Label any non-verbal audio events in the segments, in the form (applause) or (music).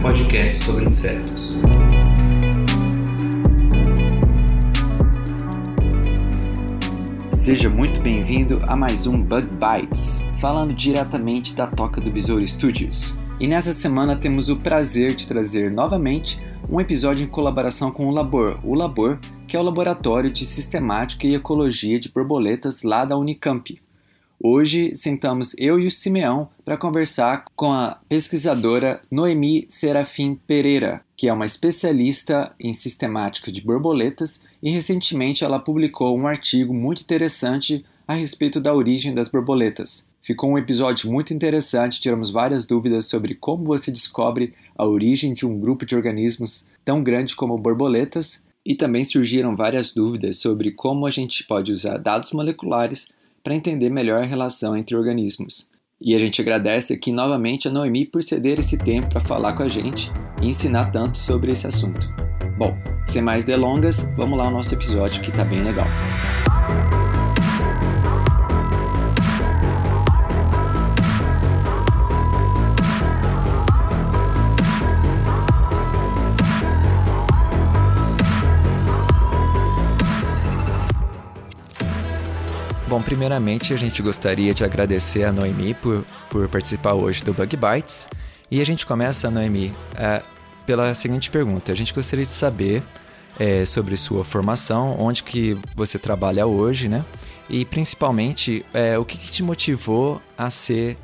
podcast sobre insetos. Seja muito bem-vindo a mais um Bug Bites, falando diretamente da Toca do Besouro Studios. E nessa semana temos o prazer de trazer novamente um episódio em colaboração com o Labor, o Labor, que é o Laboratório de Sistemática e Ecologia de Borboletas lá da Unicamp. Hoje sentamos eu e o Simeão para conversar com a pesquisadora Noemi Serafim Pereira, que é uma especialista em sistemática de borboletas e recentemente ela publicou um artigo muito interessante a respeito da origem das borboletas. Ficou um episódio muito interessante, tiramos várias dúvidas sobre como você descobre a origem de um grupo de organismos tão grande como borboletas e também surgiram várias dúvidas sobre como a gente pode usar dados moleculares para entender melhor a relação entre organismos. E a gente agradece aqui novamente a Noemi por ceder esse tempo para falar com a gente e ensinar tanto sobre esse assunto. Bom, sem mais delongas, vamos lá ao nosso episódio que está bem legal. Bom, primeiramente a gente gostaria de agradecer a Noemi por, por participar hoje do Bug Bites. E a gente começa, Noemi, eh, pela seguinte pergunta. A gente gostaria de saber eh, sobre sua formação, onde que você trabalha hoje, né? E principalmente, eh, o que, que te motivou a ser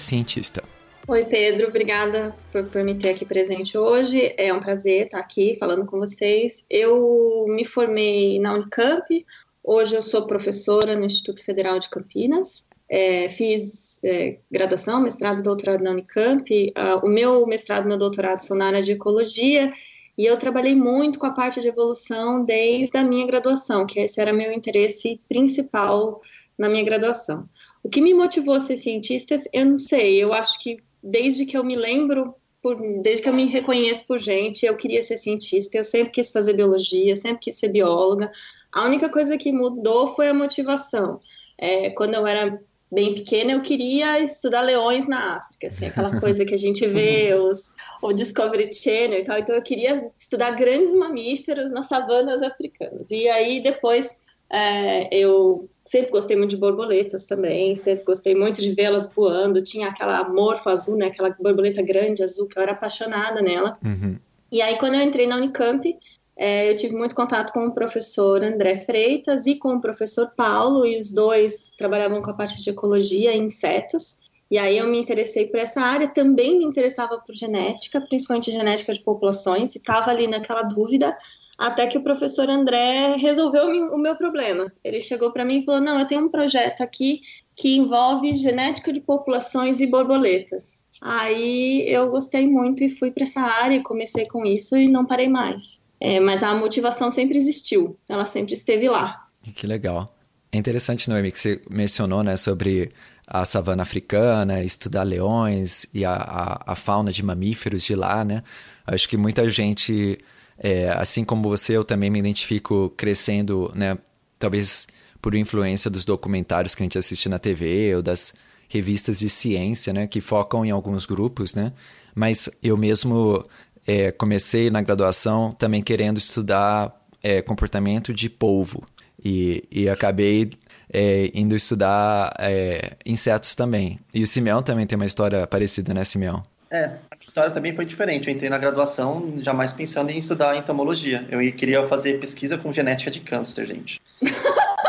cientista? Oi, Pedro, obrigada por, por me ter aqui presente hoje. É um prazer estar aqui falando com vocês. Eu me formei na Unicamp, hoje eu sou professora no Instituto Federal de Campinas. É, fiz é, graduação, mestrado e doutorado na Unicamp. Ah, o meu mestrado e meu doutorado são na área de ecologia e eu trabalhei muito com a parte de evolução desde a minha graduação, que esse era meu interesse principal na minha graduação. O que me motivou a ser cientista, eu não sei, eu acho que desde que eu me lembro, por, desde que eu me reconheço por gente, eu queria ser cientista, eu sempre quis fazer biologia, sempre quis ser bióloga. A única coisa que mudou foi a motivação. É, quando eu era bem pequena, eu queria estudar leões na África, assim, aquela (laughs) coisa que a gente vê, os, o Discovery Channel e tal. Então, eu queria estudar grandes mamíferos nas savanas africanas. E aí, depois, é, eu sempre gostei muito de borboletas também, sempre gostei muito de vê-las voando. Tinha aquela morfa azul, né, aquela borboleta grande azul, que eu era apaixonada nela. Uhum. E aí, quando eu entrei na Unicamp, é, eu tive muito contato com o professor André Freitas e com o professor Paulo, e os dois trabalhavam com a parte de ecologia e insetos. E aí eu me interessei por essa área, também me interessava por genética, principalmente genética de populações, e estava ali naquela dúvida, até que o professor André resolveu o meu problema. Ele chegou para mim e falou: Não, eu tenho um projeto aqui que envolve genética de populações e borboletas. Aí eu gostei muito e fui para essa área, comecei com isso e não parei mais. É, mas a motivação sempre existiu, ela sempre esteve lá. Que legal. É interessante, Noemi, que você mencionou né, sobre a savana africana, estudar leões e a, a, a fauna de mamíferos de lá, né? Acho que muita gente, é, assim como você, eu também me identifico crescendo, né? Talvez por influência dos documentários que a gente assiste na TV ou das revistas de ciência, né? Que focam em alguns grupos, né? Mas eu mesmo é, comecei na graduação também querendo estudar é, comportamento de polvo e, e acabei é, indo estudar é, insetos também. E o Simeão também tem uma história parecida, né, Simeão? É, a história também foi diferente. Eu entrei na graduação jamais pensando em estudar entomologia. Eu queria fazer pesquisa com genética de câncer, gente.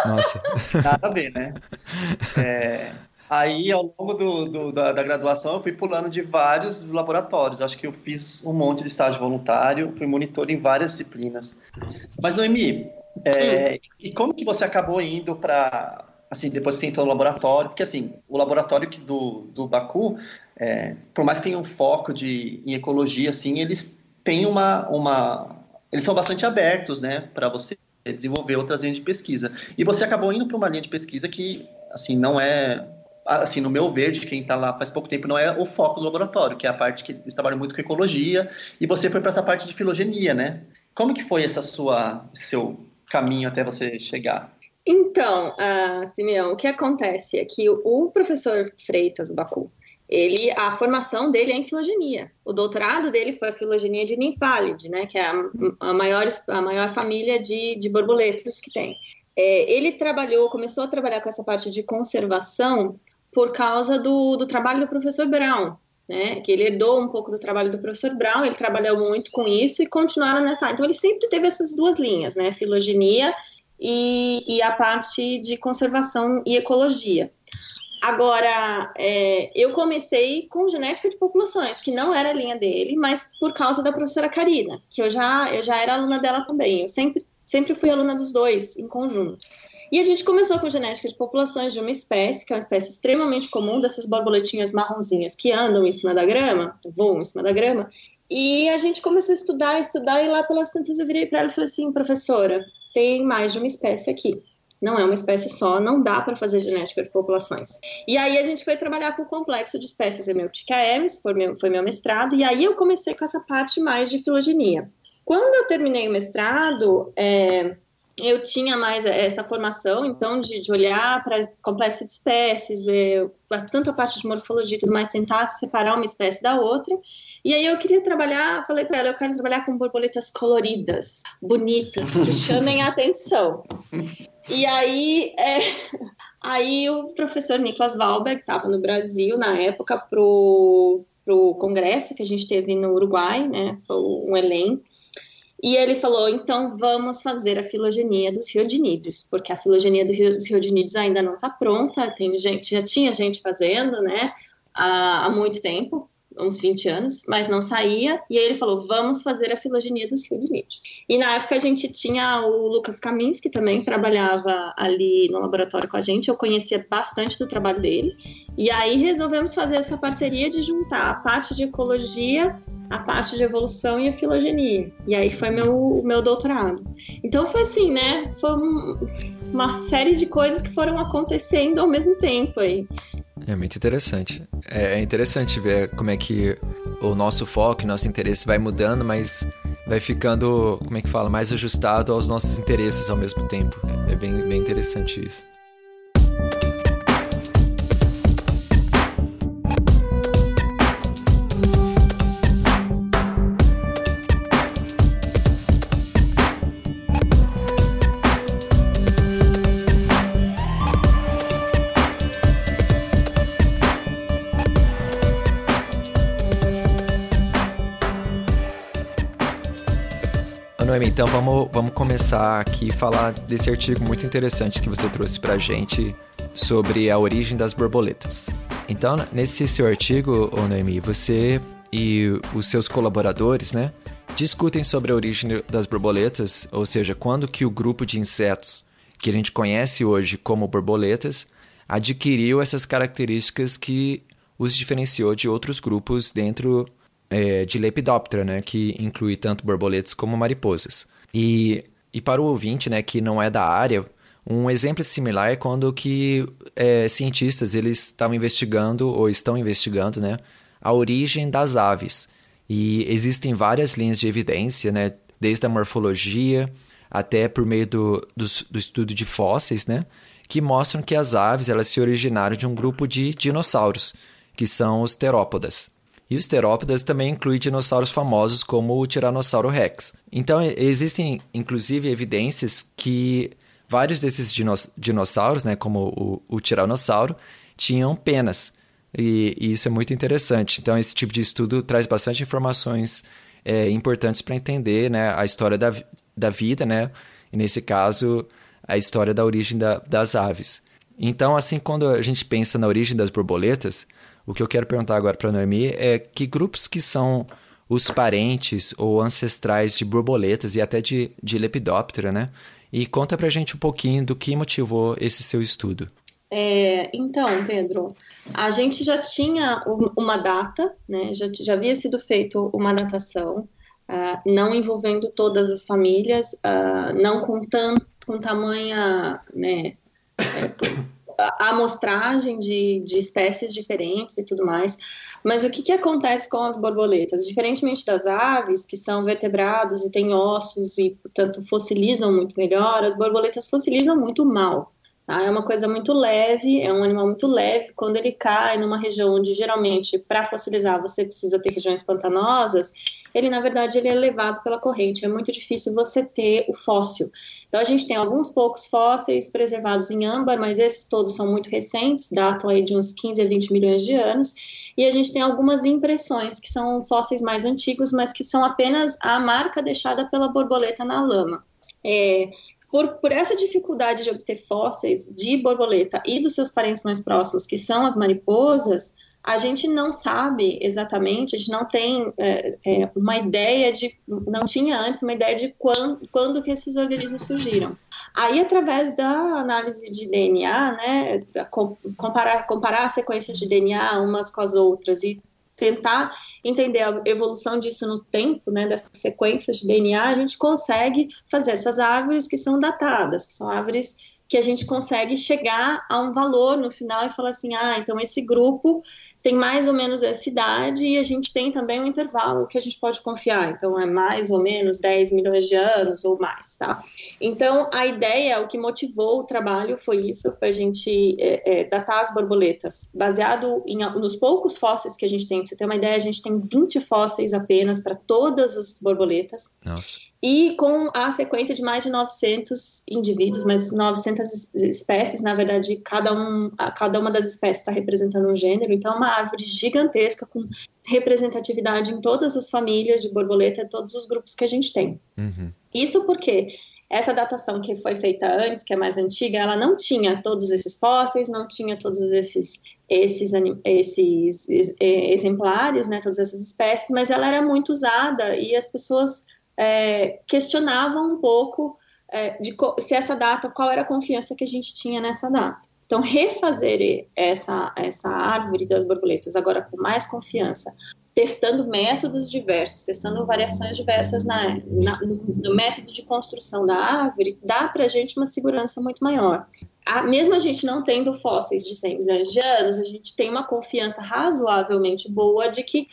Nossa. (laughs) Nada a ver, né? É, Aí, ao longo do, do, da, da, graduação, eu fui pulando de vários laboratórios. Acho que eu fiz um monte de estágio voluntário, fui monitor em várias disciplinas. Mas, Noemi, é, e como que você acabou indo para assim, depois você entrou no laboratório, porque assim, o laboratório do, do Baku, é, por mais que tenha um foco de, em ecologia, assim, eles têm uma, uma eles são bastante abertos, né, para você desenvolver outras linhas de pesquisa. E você acabou indo para uma linha de pesquisa que, assim, não é, assim, no meu ver, de quem está lá faz pouco tempo, não é o foco do laboratório, que é a parte que eles trabalham muito com ecologia, e você foi para essa parte de filogenia, né? Como que foi essa sua, seu caminho até você chegar? Então, uh, Simeão, o que acontece é que o professor Freitas, o Baku, ele, a formação dele é em filogenia. O doutorado dele foi a filogenia de ninfálide, né, que é a, a, maior, a maior família de, de borboletos que tem. É, ele trabalhou, começou a trabalhar com essa parte de conservação por causa do, do trabalho do professor Brown, né, que ele herdou um pouco do trabalho do professor Brown, ele trabalhou muito com isso e continuaram nessa. Então, ele sempre teve essas duas linhas, né, filogenia e, e a parte de conservação e ecologia. Agora, é, eu comecei com genética de populações, que não era a linha dele, mas por causa da professora Karina, que eu já, eu já era aluna dela também. Eu sempre, sempre fui aluna dos dois, em conjunto. E a gente começou com genética de populações de uma espécie, que é uma espécie extremamente comum, dessas borboletinhas marronzinhas que andam em cima da grama, voam em cima da grama. E a gente começou a estudar, estudar, e lá pelas tantas eu virei para ela e falei assim, professora, tem mais de uma espécie aqui. Não é uma espécie só, não dá para fazer genética de populações. E aí a gente foi trabalhar com o complexo de espécies Hemeutica emis, foi meu, foi meu mestrado, e aí eu comecei com essa parte mais de filogenia. Quando eu terminei o mestrado, é, eu tinha mais essa formação, então, de, de olhar para complexo de espécies, é, tanto a parte de morfologia e tudo mais, tentar separar uma espécie da outra. E aí eu queria trabalhar, falei para ela, eu quero trabalhar com borboletas coloridas, bonitas, que (laughs) chamem a atenção. E aí, é, aí o professor Niklas Walberg estava no Brasil na época pro pro congresso que a gente teve no Uruguai, né? Foi um elenco e ele falou: então vamos fazer a filogenia dos riodinídeos, porque a filogenia dos riodinídeos ainda não está pronta, tem gente, já tinha gente fazendo, né, há, há muito tempo, uns 20 anos, mas não saía. E aí ele falou: vamos fazer a filogenia dos riodinídeos. E na época a gente tinha o Lucas Camins, que também trabalhava ali no laboratório com a gente, eu conhecia bastante do trabalho dele. E aí resolvemos fazer essa parceria de juntar a parte de ecologia a parte de evolução e a filogenia. E aí foi meu, meu doutorado. Então foi assim, né? Foi um, uma série de coisas que foram acontecendo ao mesmo tempo aí. É muito interessante. É, é interessante ver como é que o nosso foco, nosso interesse vai mudando, mas vai ficando, como é que fala, mais ajustado aos nossos interesses ao mesmo tempo. É bem, bem interessante isso. Noemi, então vamos, vamos começar aqui falar desse artigo muito interessante que você trouxe pra gente sobre a origem das borboletas. Então, nesse seu artigo, Noemi, você e os seus colaboradores, né, discutem sobre a origem das borboletas, ou seja, quando que o grupo de insetos que a gente conhece hoje como borboletas adquiriu essas características que os diferenciou de outros grupos dentro é, de Lepidoptera, né, que inclui tanto borboletas como mariposas. E, e para o ouvinte, né, que não é da área, um exemplo similar é quando que é, cientistas eles estavam investigando ou estão investigando, né, a origem das aves. E existem várias linhas de evidência, né, desde a morfologia até por meio do, do, do estudo de fósseis, né, que mostram que as aves elas se originaram de um grupo de dinossauros, que são os terópodas. E os terópodas também incluem dinossauros famosos como o Tiranossauro Rex. Então, existem inclusive evidências que vários desses dinossauros, né, como o, o Tiranossauro, tinham penas. E, e, isso é muito interessante. Então, esse tipo de estudo traz bastante informações é, importantes para entender né, a história da, da vida, né? E nesse caso, a história da origem da, das aves. Então, assim, quando a gente pensa na origem das borboletas, o que eu quero perguntar agora para a Noemi é que grupos que são os parentes ou ancestrais de borboletas e até de, de lepidóptera, né? E conta pra gente um pouquinho do que motivou esse seu estudo. É, então, Pedro, a gente já tinha uma data, né? Já, já havia sido feito uma datação, uh, não envolvendo todas as famílias, uh, não com, tanto, com tamanha, né? É, a amostragem de, de espécies diferentes e tudo mais. Mas o que, que acontece com as borboletas? Diferentemente das aves, que são vertebrados e têm ossos e, portanto, fossilizam muito melhor, as borboletas fossilizam muito mal. Tá? É uma coisa muito leve, é um animal muito leve. Quando ele cai numa região onde geralmente para fossilizar você precisa ter regiões pantanosas, ele na verdade ele é levado pela corrente. É muito difícil você ter o fóssil. Então a gente tem alguns poucos fósseis preservados em âmbar, mas esses todos são muito recentes, datam aí de uns 15 a 20 milhões de anos. E a gente tem algumas impressões que são fósseis mais antigos, mas que são apenas a marca deixada pela borboleta na lama. É, por, por essa dificuldade de obter fósseis de borboleta e dos seus parentes mais próximos, que são as mariposas, a gente não sabe exatamente, a gente não tem é, é, uma ideia de, não tinha antes uma ideia de quando, quando que esses organismos surgiram. Aí, através da análise de DNA, né, comparar, comparar sequências de DNA umas com as outras e tentar entender a evolução disso no tempo, né, dessas sequências de DNA, a gente consegue fazer essas árvores que são datadas, que são árvores que a gente consegue chegar a um valor no final e falar assim, ah, então esse grupo tem mais ou menos essa idade e a gente tem também um intervalo que a gente pode confiar. Então, é mais ou menos 10 milhões de anos ou mais, tá? Então, a ideia, o que motivou o trabalho foi isso, foi a gente é, é, datar as borboletas, baseado em, nos poucos fósseis que a gente tem. Pra você ter uma ideia, a gente tem 20 fósseis apenas para todas as borboletas. Nossa e com a sequência de mais de 900 indivíduos, mais 900 espécies, na verdade, cada, um, cada uma das espécies está representando um gênero, então é uma árvore gigantesca com representatividade em todas as famílias de borboleta, todos os grupos que a gente tem. Uhum. Isso porque essa datação que foi feita antes, que é mais antiga, ela não tinha todos esses fósseis, não tinha todos esses esses, esses exemplares, né, todas essas espécies, mas ela era muito usada e as pessoas é, questionavam um pouco é, de se essa data, qual era a confiança que a gente tinha nessa data. Então, refazer essa, essa árvore das borboletas agora com mais confiança, testando métodos diversos, testando variações diversas na, na no, no, método de construção da árvore, dá para a gente uma segurança muito maior. A, mesmo a gente não tendo fósseis de 100 milhões de anos, a gente tem uma confiança razoavelmente boa de que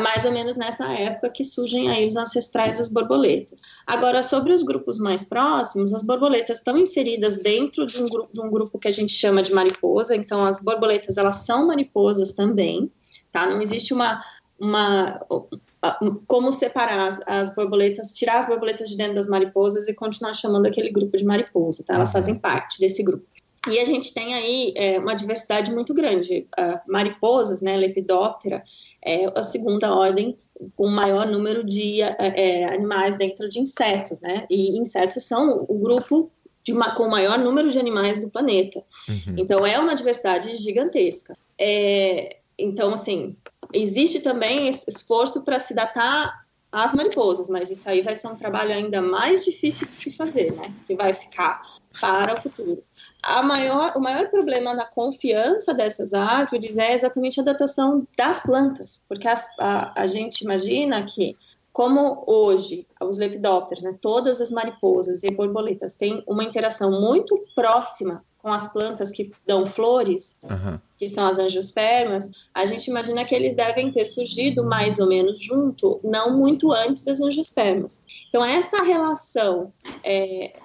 mais ou menos nessa época que surgem aí os ancestrais das borboletas. Agora, sobre os grupos mais próximos, as borboletas estão inseridas dentro de um, grupo, de um grupo que a gente chama de mariposa, então as borboletas, elas são mariposas também, tá? Não existe uma, uma como separar as, as, borboletas, tirar as borboletas de dentro das mariposas e continuar chamando aquele grupo de mariposa, tá? Elas uhum. fazem parte desse grupo. E a gente tem aí é, uma diversidade muito grande. Uh, mariposas, né, Lepidoptera, é a segunda ordem com maior número de é, é, animais dentro de insetos, né? E insetos são o grupo uma, com o maior número de animais do planeta. Uhum. Então, é uma diversidade gigantesca. É, então, assim, existe também esse esforço para se datar as mariposas, mas isso aí vai ser um trabalho ainda mais difícil de se fazer, né? Que vai ficar para o futuro. Maior, o maior problema na confiança dessas árvores é exatamente a datação das plantas, porque a, a, a gente imagina que como hoje os lepidópteros, né, todas as mariposas e borboletas têm uma interação muito próxima com as plantas que dão flores, uhum. que são as angiospermas, a gente imagina que eles devem ter surgido mais ou menos junto, não muito antes das angiospermas. Então, essa relação é,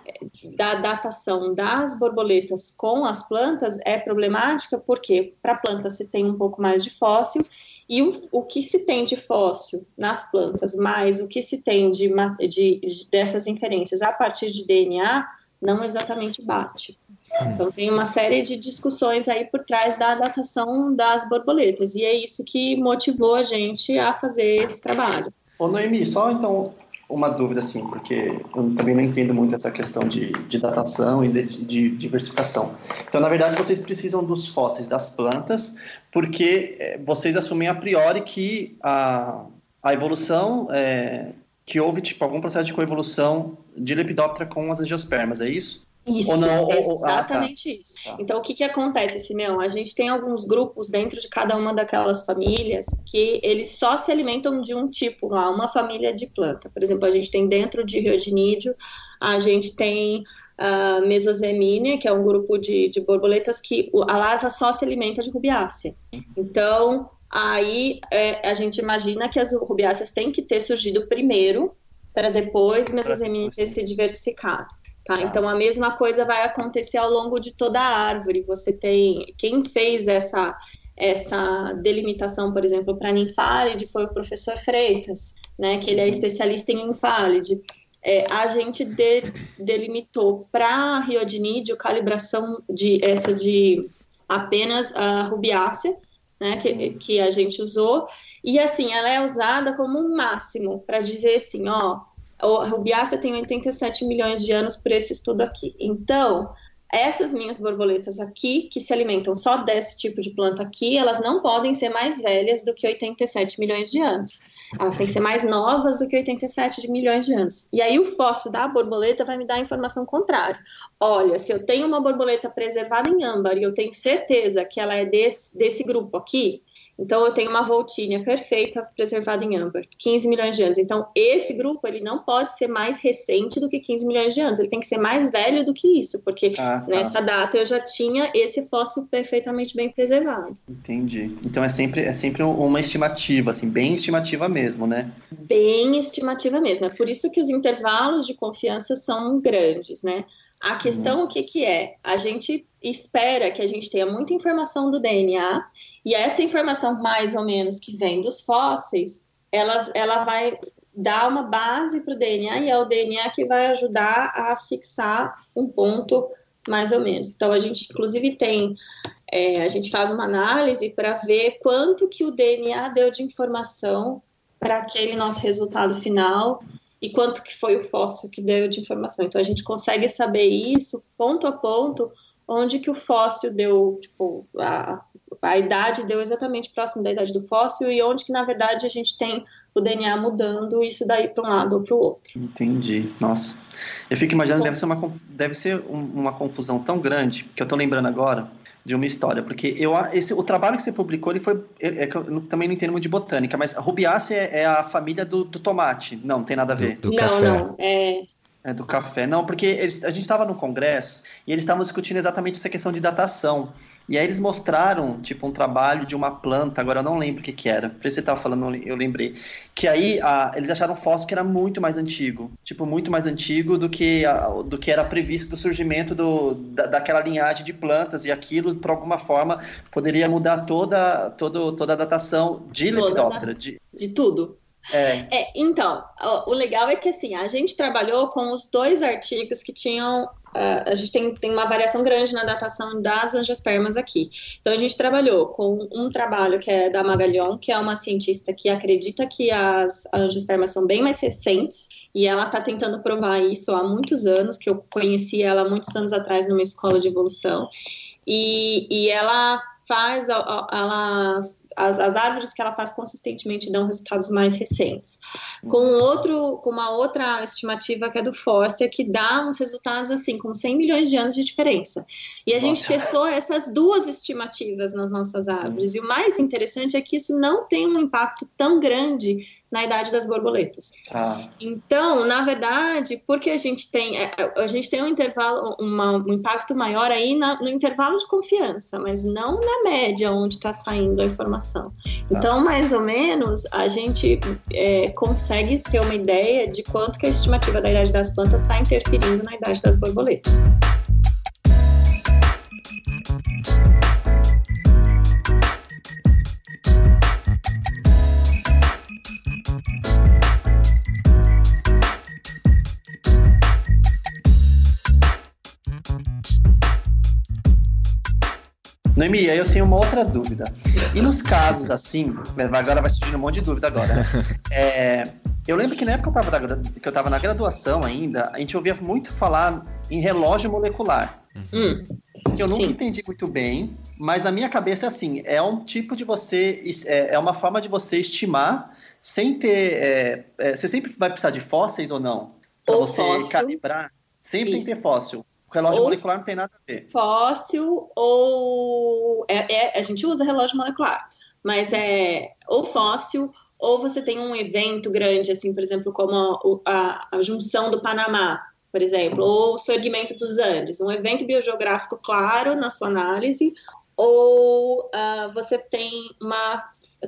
da datação das borboletas com as plantas é problemática, porque para a planta se tem um pouco mais de fóssil, e o, o, que se tem de fóssil nas plantas, mais o que se tem de, de, de dessas inferências a partir de DNA, não exatamente bate. Hum. Então tem uma série de discussões aí por trás da datação das borboletas e é isso que motivou a gente a fazer esse trabalho. Ô Noemi, só então uma dúvida assim, porque eu também não entendo muito essa questão de, de datação e de, de, diversificação. Então, na verdade, vocês precisam dos fósseis das plantas, porque eh, vocês assumem a priori que a, a evolução é, que houve tipo algum processo de coevolução de Lepidoptera com as angiospermas, é isso? Isso, não, exatamente ah, tá. isso. Tá. Então, o que, que acontece, Simeão? A gente tem alguns grupos dentro de cada uma daquelas famílias que eles só se alimentam de um tipo lá, uma família de planta. Por exemplo, a gente tem dentro de Riodinídeo, a gente tem a uh, Mesosemine, que é um grupo de, de borboletas que a larva só se alimenta de rubiácea. Então, aí é, a gente imagina que as rubiáceas têm que ter surgido primeiro para depois Mesosemine ter se diversificado. Tá? tá? Então a mesma coisa vai acontecer ao longo de toda a árvore. Você tem quem fez essa essa delimitação, por exemplo, para ninfálide foi o professor Freitas, né? Que ele é uhum. especialista em ninfálide. É, a gente de, delimitou para riodinídeo calibração de essa de apenas a rubiácea, né, que, uhum. que a gente usou, e assim, ela é usada como um máximo para dizer assim, ó, a rubiácea tem 87 milhões de anos por esse estudo aqui. Então, essas minhas borboletas aqui, que se alimentam só desse tipo de planta aqui, elas não podem ser mais velhas do que 87 milhões de anos. Elas têm que ser mais novas do que 87 de milhões de anos. E aí o fóssil da borboleta vai me dar a informação contrária. Olha, se eu tenho uma borboleta preservada em âmbar e eu tenho certeza que ela é desse, desse grupo aqui, então, eu tenho uma voltinha perfeita preservada em âmbar, 15 milhões de anos. Então, esse grupo ele não pode ser mais recente do que 15 milhões de anos. Ele tem que ser mais velho do que isso, porque ah, tá. nessa data eu já tinha esse fóssil perfeitamente bem preservado. Entendi. Então, é sempre, é sempre uma estimativa, assim, bem estimativa mesmo, né? Bem estimativa mesmo. É por isso que os intervalos de confiança são grandes, né? A questão, o que, que é? A gente espera que a gente tenha muita informação do DNA, e essa informação, mais ou menos, que vem dos fósseis, ela, ela vai dar uma base para o DNA, e é o DNA que vai ajudar a fixar um ponto, mais ou menos. Então, a gente, inclusive, tem. É, a gente faz uma análise para ver quanto que o DNA deu de informação para aquele nosso resultado final e quanto que foi o fóssil que deu de informação. Então a gente consegue saber isso ponto a ponto, onde que o fóssil deu, tipo, a, a idade deu exatamente próximo da idade do fóssil e onde que na verdade a gente tem o DNA mudando isso daí para um lado ou para o outro. Entendi. Nossa. Eu fico imaginando, Bom, deve ser, uma, deve ser uma confusão tão grande, que eu estou lembrando agora, de uma história, porque eu esse o trabalho que você publicou ele foi é, é, eu também não entendo muito de botânica, mas a rubiácea é, é a família do, do, tomate, não tem nada a ver. Do, do não, café. não, é é, do café. Não, porque eles, a gente estava no congresso e eles estavam discutindo exatamente essa questão de datação. E aí eles mostraram, tipo, um trabalho de uma planta, agora eu não lembro o que que era. Por isso você estava falando, eu lembrei. Que aí a, eles acharam fóssil que era muito mais antigo. Tipo, muito mais antigo do que, a, do que era previsto do surgimento do, da, daquela linhagem de plantas. E aquilo, por alguma forma, poderia mudar toda, toda, toda a datação de Lepidoptera. De, de tudo. É. é. então, o legal é que assim, a gente trabalhou com os dois artigos que tinham. Uh, a gente tem, tem uma variação grande na datação das angiospermas aqui. Então, a gente trabalhou com um trabalho que é da Magalhães, que é uma cientista que acredita que as angiospermas são bem mais recentes, e ela está tentando provar isso há muitos anos, que eu conheci ela muitos anos atrás numa escola de evolução. E, e ela faz, ela as, as árvores que ela faz consistentemente dão resultados mais recentes. Com outro, com uma outra estimativa que é do Forster, que dá uns resultados assim, com 100 milhões de anos de diferença. E a gente testou essas duas estimativas nas nossas árvores. E o mais interessante é que isso não tem um impacto tão grande na idade das borboletas. Ah. Então, na verdade, porque a gente tem é, é, a gente tem um intervalo, uma, um impacto maior aí na, no intervalo de confiança, mas não na média onde está saindo a informação. Ah. Então, mais ou menos, a gente é, consegue ter uma ideia de quanto que a estimativa da idade das plantas está interferindo na idade das borboletas. Noemi, aí eu tenho uma outra dúvida. E nos casos assim, agora vai surgindo um monte de dúvida agora. (laughs) É, eu lembro que na época que eu estava na graduação ainda, a gente ouvia muito falar em relógio molecular. Hum, que eu nunca Sim. entendi muito bem, mas na minha cabeça é assim, é um tipo de você, é, é uma forma de você estimar sem ter, é, é, você sempre vai precisar de fósseis ou não? Para Ou você fóssil. calibrar, sempre tem Isso. que ter fóssil. O relógio Ou- molecular não tem nada a ver. fóssil ou é, é- a gente usa relógio molecular, mas é ou fóssil ou você tem um evento grande, assim, por exemplo, como a, a- a junção do Panamá, por exemplo, ou o surgimento dos Andes, um evento biogeográfico claro na sua análise, ou ah, você tem uma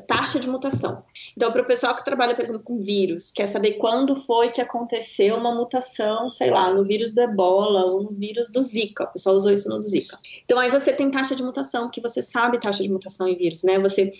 taxa de mutação. Então, para o pessoal que trabalha, por exemplo, com vírus, quer saber quando foi que aconteceu uma mutação, sei lá, no vírus do ebola ou no vírus do Zika. O pessoal usou isso no Zika. Então, aí você tem taxa de mutação, que você sabe taxa de mutação em vírus, né? Você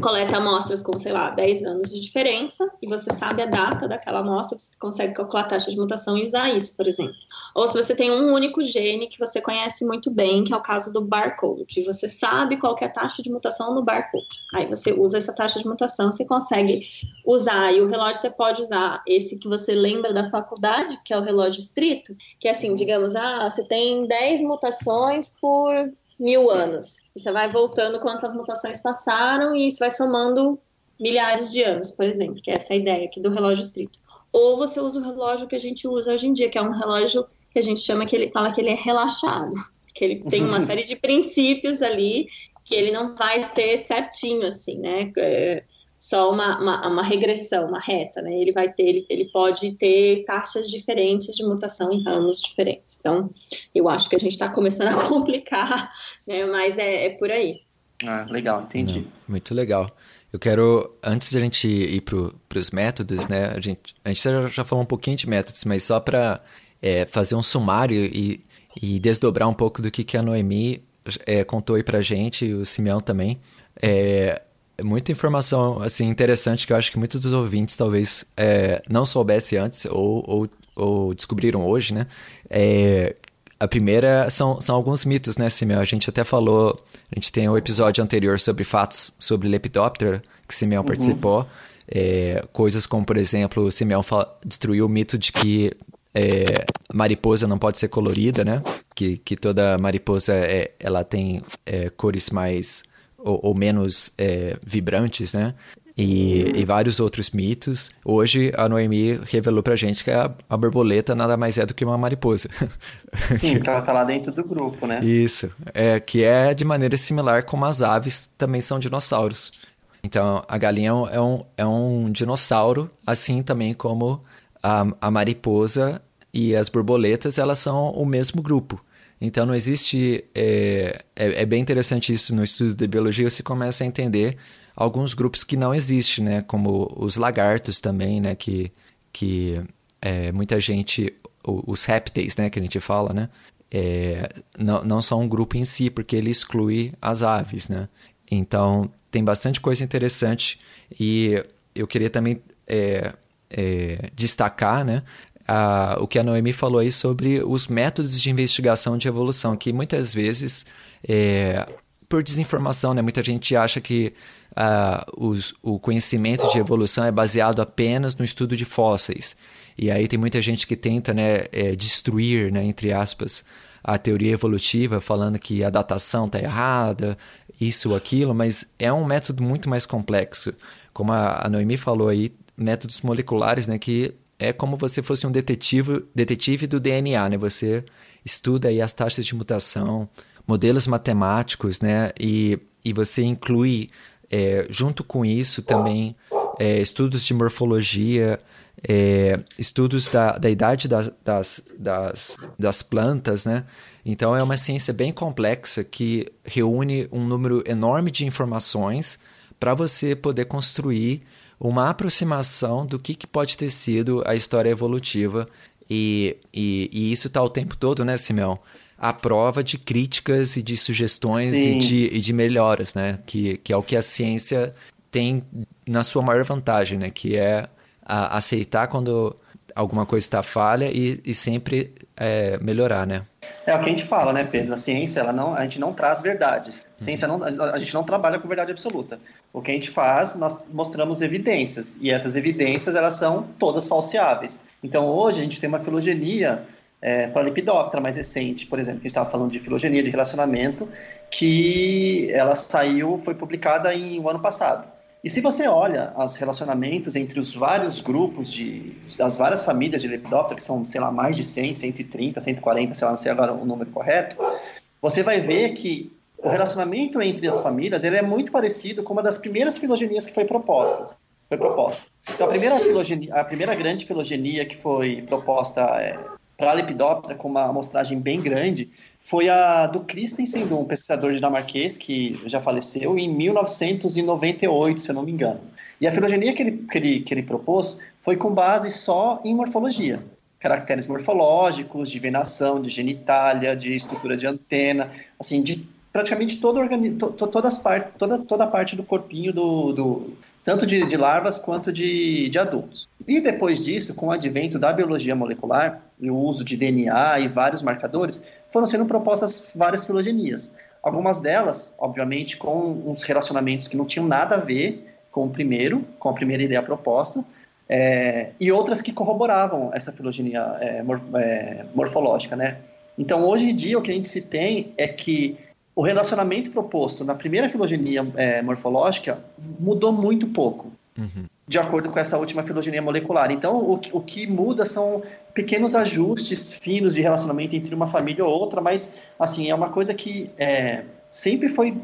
coleta amostras com, sei lá, 10 anos de diferença e você sabe a data daquela amostra, você consegue calcular a taxa de mutação e usar isso, por exemplo. Ou se você tem um único gene que você conhece muito bem, que é o caso do barcode, e você sabe qual é a taxa de mutação no barcode. Aí você usa essa taxa de mutação, você consegue usar, e o relógio você pode usar esse que você lembra da faculdade, que é o relógio estrito, que é assim, digamos, ah, você tem 10 mutações por mil anos. Você vai voltando quantas mutações passaram e isso vai somando milhares de anos, por exemplo, que é essa ideia aqui do relógio estrito. Ou você usa o relógio que a gente usa hoje em dia, que é um relógio que a gente chama que ele fala que ele é relaxado, (laughs) que ele tem uma (laughs) série de princípios ali que ele não vai ser certinho assim, né? É só uma, uma, uma regressão, uma reta, né? Ele vai ter, ele, ele pode ter taxas diferentes de mutação em ramos diferentes. Então, eu acho que a gente está começando a (laughs) complicar, né? Mas é, é por aí. Ah, legal, entendi. Não, muito legal. Eu quero, antes de a gente ir para os métodos, né? A gente, a gente já, já falou um pouquinho de métodos, mas só para é, fazer um sumário e, e desdobrar um pouco do que, que a Noemi é, contou aí pra gente, e o Simeão também. É, muita informação assim interessante que eu acho que muitos dos ouvintes talvez é, não soubessem antes ou, ou, ou descobriram hoje, né? É, a primeira são, são alguns mitos, né, Simeão? A gente até falou, a gente tem o um episódio anterior sobre fatos sobre Lepidoptera, que Simeão uhum. participou. É, coisas como, por exemplo, Simeão destruiu o mito de que é, mariposa não pode ser colorida, né? Que, que toda mariposa é, ela tem é, cores mais ou, ou menos é, vibrantes, né? E, e, vários outros mitos. Hoje a Noemi revelou pra gente que a, a borboleta nada mais é do que uma mariposa. Sim, (laughs) tá, tá lá dentro do grupo, né? Isso. É, que é de maneira similar como as aves também são dinossauros. Então a galinha é um, é um dinossauro, assim também como a, a mariposa e as borboletas, elas são o mesmo grupo. Então não existe. É, é, é, bem interessante isso no estudo de biologia, você começa a entender alguns grupos que não existem, né? Como os lagartos também, né? Que, que é, muita gente. Os répteis, né? Que a gente fala, né? É, não, não são um grupo em si, porque ele exclui as aves, né? Então tem bastante coisa interessante e eu queria também é, destacar, né? A, o que a Noemi falou aí sobre os métodos de investigação de evolução, que muitas vezes, é, por desinformação, né, muita gente acha que os, o conhecimento de evolução é baseado apenas no estudo de fósseis. E aí tem muita gente que tenta né, é, destruir, né, entre aspas, a teoria evolutiva, falando que a datação está errada, isso ou aquilo, mas é um método muito mais complexo. Como a, a Noemi falou aí, métodos moleculares, né, que é como você fosse um detetive, detetive do DNA, né? Você estuda aí as taxas de mutação, modelos matemáticos, né? E, e você inclui, é, junto com isso também, é, estudos de morfologia, é, estudos da, da idade das, das, das, das plantas, né? Então é uma ciência bem complexa que reúne um número enorme de informações para você poder construir uma aproximação do que, que pode ter sido a história evolutiva. E, e, e isso está o tempo todo, né, Simeão? A prova de críticas e de sugestões e de, e de, melhoras, né? Que, que é o que a ciência tem na sua maior vantagem, né? Que é a, aceitar quando alguma coisa está falha e, e sempre é, melhorar, né? É o que a gente fala, né, Pedro? A ciência, ela não, a gente não traz verdades. A ciência não, a gente não trabalha com verdade absoluta. O que a gente faz, nós mostramos evidências e essas evidências elas são todas falseáveis. Então hoje a gente tem uma filogenia é, para a Lepidoptera mais recente, por exemplo, que a gente estava falando de filogenia de relacionamento, que ela saiu, foi publicada em um ano passado. E se você olha os relacionamentos entre os vários grupos de das várias famílias de Lepidoptera, que são, sei lá, mais de 100, 130, 140, sei lá, não sei agora o número correto, você vai ver que o relacionamento entre as famílias ele é muito parecido com uma das primeiras filogenias que foi proposta. Foi proposta. Então, a primeira, filogenia, a primeira grande filogenia que foi proposta é, para a Lepidoptera, com uma amostragem bem grande, foi a do Christensen, um pesquisador dinamarquês que já faleceu em 1998, se eu não me engano. E a filogenia que ele, que ele, que ele propôs foi com base só em morfologia. Caracteres morfológicos, de venação, de genitália, de estrutura de antena, assim, de praticamente todo organi to, todas part toda, toda a parte do corpinho do, do tanto de, de, larvas quanto de, de adultos. E depois disso, com o advento da biologia molecular e o uso de DNA e vários marcadores, foram sendo propostas várias filogenias. Algumas delas, obviamente, com uns relacionamentos que não tinham nada a ver com o primeiro, com a primeira ideia proposta, é, e outras que corroboravam essa filogenia é, mor é, morfológica, né? Então, hoje em dia, o que a gente se tem é que o relacionamento proposto na primeira filogenia é, morfológica mudou muito pouco. Uhum. De acordo com essa última filogenia molecular. Então, o, o que muda são pequenos ajustes finos de relacionamento entre uma família ou outra, mas, assim, é uma coisa que é, sempre foi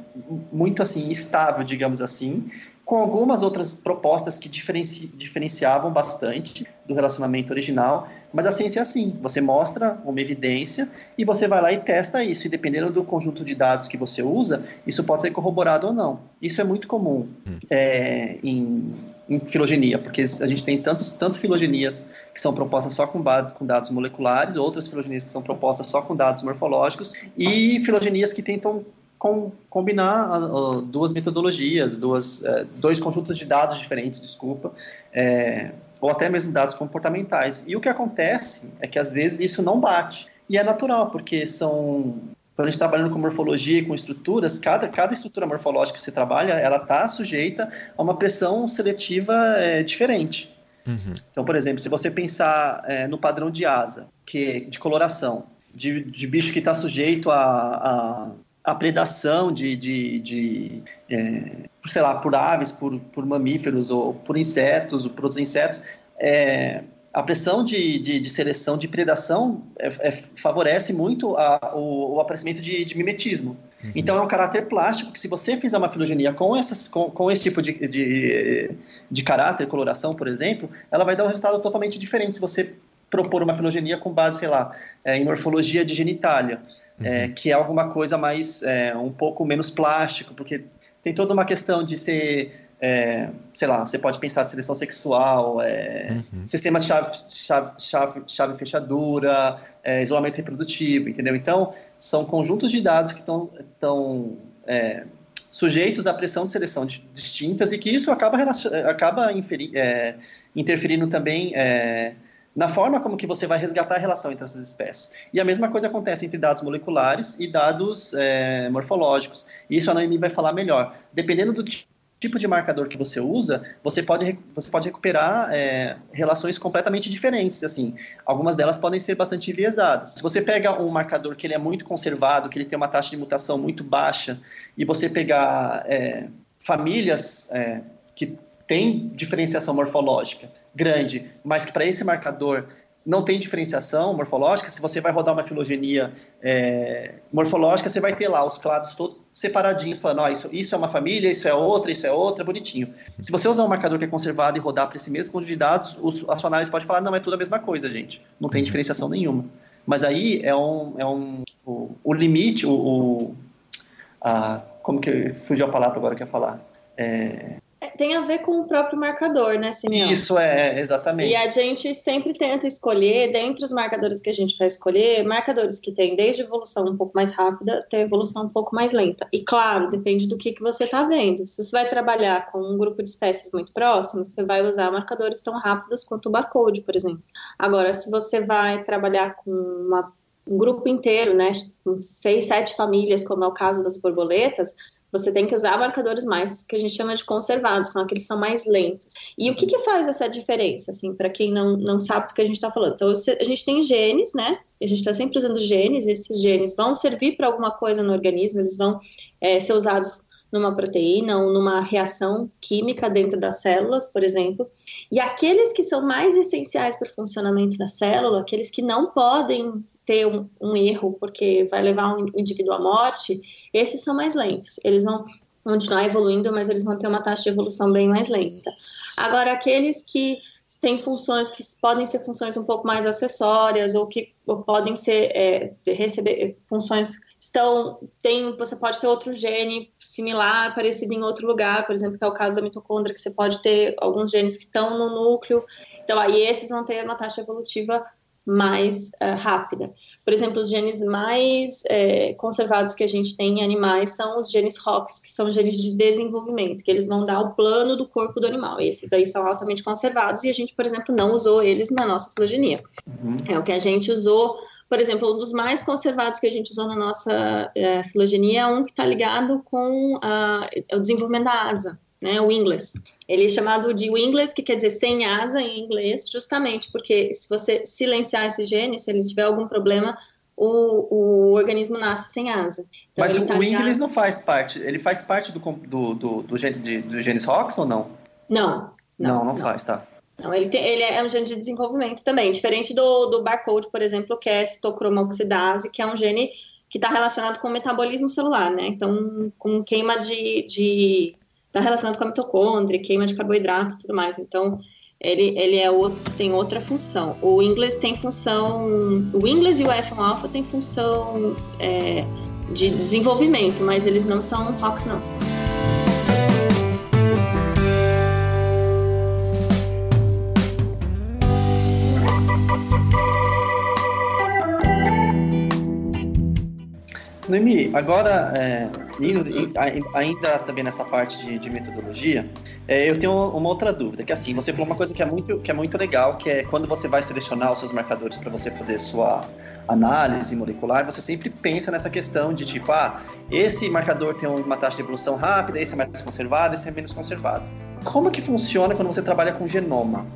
muito, assim, estável, digamos assim, com algumas outras propostas que diferenci, diferenciavam bastante do relacionamento original, mas a ciência é assim, você mostra uma evidência e você vai lá e testa isso, e dependendo do conjunto de dados que você usa, isso pode ser corroborado ou não. Isso é muito comum hum. é, em, em, filogenia, porque a gente tem tantos, tanto filogenias que são propostas só com, com dados moleculares, outras filogenias que são propostas só com dados morfológicos, e filogenias que tentam com, combinar uh, duas metodologias, duas, uh, dois conjuntos de dados diferentes, desculpa, é, ou até mesmo dados comportamentais. E o que acontece é que às vezes isso não bate. E é natural, porque são quando a gente trabalhando com morfologia e com estruturas, cada, cada estrutura morfológica que você trabalha, ela está sujeita a uma pressão seletiva é, diferente. Uhum. Então, por exemplo, se você pensar é, no padrão de asa, que de coloração, de, de bicho que está sujeito a, a, a predação de, de, de é, sei lá, por aves, por, por mamíferos ou por insetos, ou por outros insetos, é, a pressão de, de, de, seleção, de predação, é, é, favorece muito a, o, o, aparecimento de, de mimetismo. Uhum. Então, é um caráter plástico que, se você fizer uma filogenia com, essas, com, com esse tipo de, de, de caráter, coloração, por exemplo, ela vai dar um resultado totalmente diferente se você propor uma filogenia com base, sei lá, é, em morfologia de genitália é, uhum. que é alguma coisa mais, é, um pouco menos plástico, porque tem toda uma questão de ser, é, sei lá, você pode pensar de seleção sexual, é, uhum. sistema de chave, chave, chave, chave fechadura, é, isolamento reprodutivo, entendeu? Então, são conjuntos de dados que estão sujeitos à pressão de seleção distintas e que isso acaba, acaba inferi, interferindo também na forma como que você vai resgatar a relação entre essas espécies. E a mesma coisa acontece entre dados moleculares e dados é, morfológicos. E isso a Noemi vai falar melhor. Dependendo do tipo de marcador que você usa, você pode, você pode recuperar é, relações completamente diferentes. Assim, algumas delas podem ser bastante enviesadas. Se você pega um marcador que ele é muito conservado, que ele tem uma taxa de mutação muito baixa, e você pegar é, famílias é, que têm diferenciação morfológica, grande, mas que para esse marcador não tem diferenciação morfológica, se você vai rodar uma filogenia é, morfológica, você vai ter lá os clados todos separadinhos, falando, isso, isso é uma família, isso é outra, isso é outra, bonitinho. Se você usar um marcador que é conservado e rodar para esse mesmo conjunto de dados, os, a sua análise pode falar, não, é tudo a mesma coisa, gente. Não tem diferenciação nenhuma. Mas aí é um, é um o, o limite, o, o a, como que fugiu a palavra agora que eu ia falar? É, é, tem a ver com o próprio marcador, né, Simeão? Isso é, exatamente. E a gente sempre tenta escolher, dentre os marcadores que a gente vai escolher, marcadores que têm desde evolução um pouco mais rápida até evolução um pouco mais lenta. E claro, depende do que, que você está vendo. Se você vai trabalhar com um grupo de espécies muito próximos, você vai usar marcadores tão rápidos quanto o barcode, por exemplo. Agora, se você vai trabalhar com uma, um grupo inteiro, né, seis, sete famílias, como é o caso das borboletas, você tem que usar marcadores mais que a gente chama de conservados, são aqueles que são mais lentos. E o que, que faz essa diferença, assim, para quem não, não sabe do que a gente está falando? Então, a gente tem genes, né? A gente está sempre usando genes, esses genes vão servir para alguma coisa no organismo, eles vão é, ser usados numa proteína ou numa reação química dentro das células, por exemplo. E aqueles que são mais essenciais para o funcionamento da célula, aqueles que não podem ter um, um erro porque vai levar um indivíduo à morte, esses são mais lentos. Eles vão continuar evoluindo, mas eles vão ter uma taxa de evolução bem mais lenta. Agora, aqueles que têm funções que podem ser funções um pouco mais acessórias ou que podem ser é, receber funções estão tem você pode ter outro gene similar parecido em outro lugar por exemplo que é o caso da mitocôndria que você pode ter alguns genes que estão no núcleo então aí esses vão ter uma taxa evolutiva mais uh, rápida. Por exemplo, os genes mais é, conservados que a gente tem em animais são os genes ROX, que são genes de desenvolvimento, que eles vão dar o plano do corpo do animal. Esses daí são altamente conservados e a gente, por exemplo, não usou eles na nossa filogenia. Uhum. É o que a gente usou, por exemplo, um dos mais conservados que a gente usou na nossa é, filogenia é um que está ligado com o desenvolvimento da asa né, o inglês. Ele é chamado de wingless, que quer dizer sem asa em inglês, justamente porque se você silenciar esse gene, se ele tiver algum problema, o, o organismo nasce sem asa. Então, Mas o tá inglês não faz parte, ele faz parte do, do, do, do, gene, do genes ROX ou não? Não. Não, não, não, não. faz, tá. Não, ele, tem, ele é um gene de desenvolvimento também, diferente do, do barcode, por exemplo, que é citocromoxidase, que é um gene que está relacionado com o metabolismo celular, né? Então, com queima de, de está relacionado com a mitocôndria, queima de carboidrato e tudo mais. Então, ele, ele é outro, tem outra função. O inglês tem função. O inglês e o F1-alfa tem função é, de desenvolvimento, mas eles não são ROX, não. Noemi, agora, é, indo, ainda também nessa parte de, de metodologia, é, eu tenho uma outra dúvida, que é assim, você falou uma coisa que é muito, que é muito legal, que é quando você vai selecionar os seus marcadores para você fazer sua análise molecular, você sempre pensa nessa questão de tipo, ah, esse marcador tem uma taxa de evolução rápida, esse é mais conservado, esse é menos conservado. Como que funciona quando você trabalha com genoma?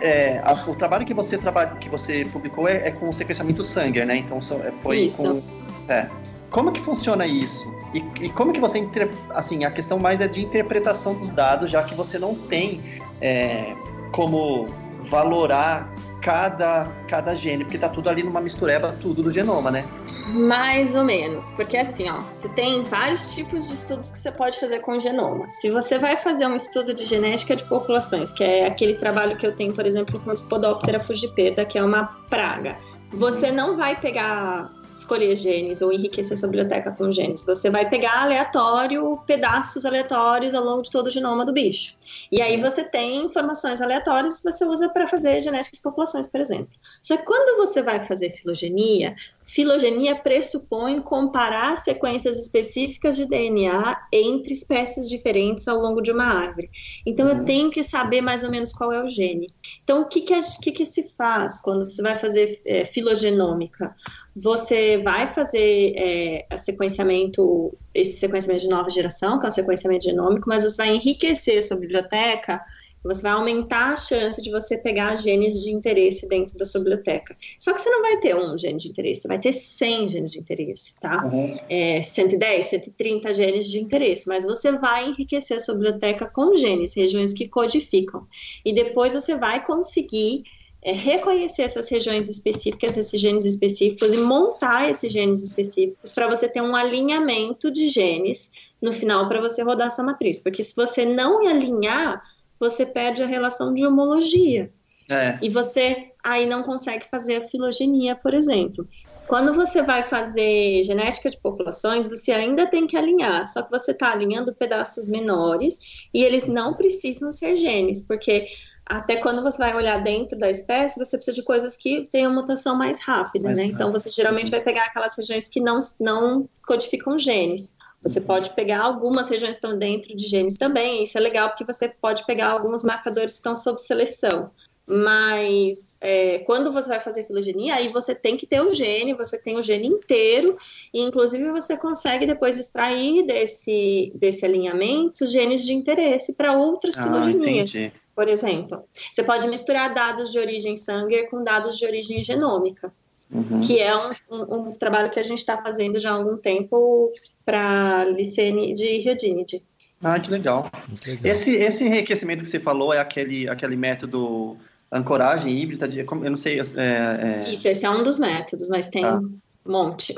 É, a, o trabalho que você, trabalha, que você publicou é, é com sequenciamento Sanger, né? Então foi Isso. com... É. Como que funciona isso? E, e, como que você, assim, a questão mais é de interpretação dos dados, já que você não tem é, como valorar cada, cada gene, porque tá tudo ali numa mistureba, tudo do genoma, né? Mais ou menos, porque assim, ó, você tem vários tipos de estudos que você pode fazer com o genoma. Se você vai fazer um estudo de genética de populações, que é aquele trabalho que eu tenho, por exemplo, com Spodoptera fugipeda, que é uma praga, você não vai pegar escolher genes ou enriquecer sua biblioteca com genes. Você vai pegar aleatório, pedaços aleatórios ao longo de todo o genoma do bicho. E aí você tem informações aleatórias que você usa para fazer genética de populações, por exemplo. Só que quando você vai fazer filogenia, filogenia pressupõe comparar sequências específicas de DNA entre espécies diferentes ao longo de uma árvore. Então uhum. eu tenho que saber mais ou menos qual é o gene. Então o que, que, que, que se faz quando você vai fazer é, filogenômica? Você vai fazer é, sequenciamento, esse sequenciamento de nova geração, que é um sequenciamento genômico, mas você vai enriquecer sua biblioteca você vai aumentar a chance de você pegar genes de interesse dentro da sua biblioteca. Só que você não vai ter um gene de interesse, você vai ter 100 genes de interesse, tá? Uhum. É, 110, 130 genes de interesse, mas você vai enriquecer a sua biblioteca com genes, regiões que codificam. E depois você vai conseguir é, reconhecer essas regiões específicas, esses genes específicos e montar esses genes específicos para você ter um alinhamento de genes no final para você rodar sua matriz. Porque se você não alinhar, você perde a relação de homologia. É. E você aí não consegue fazer a filogenia, por exemplo. Quando você vai fazer genética de populações, você ainda tem que alinhar, só que você está alinhando pedaços menores e eles não precisam ser genes, porque até quando você vai olhar dentro da espécie, você precisa de coisas que tenham mutação mais rápida, mais né? Rápido. Então você geralmente vai pegar aquelas regiões que não, não codificam genes. Você pode pegar algumas regiões que estão dentro de genes também, isso é legal porque você pode pegar alguns marcadores que estão sob seleção. Mas é, quando você vai fazer filogenia, aí você tem que ter o gene, você tem o gene inteiro, e inclusive você consegue depois extrair desse, desse alinhamento genes de interesse para outras ah, filogenias. Entendi. Por exemplo, você pode misturar dados de origem Sanger com dados de origem genômica. Uhum. que é um, um, um, trabalho que a gente está fazendo já há algum tempo para Licene de Riodinide. Ah, que legal. legal. Esse, esse enriquecimento que você falou é aquele, aquele método ancoragem híbrida, de, eu não sei... É, é... Isso, esse é um dos métodos, mas tem ah. um monte.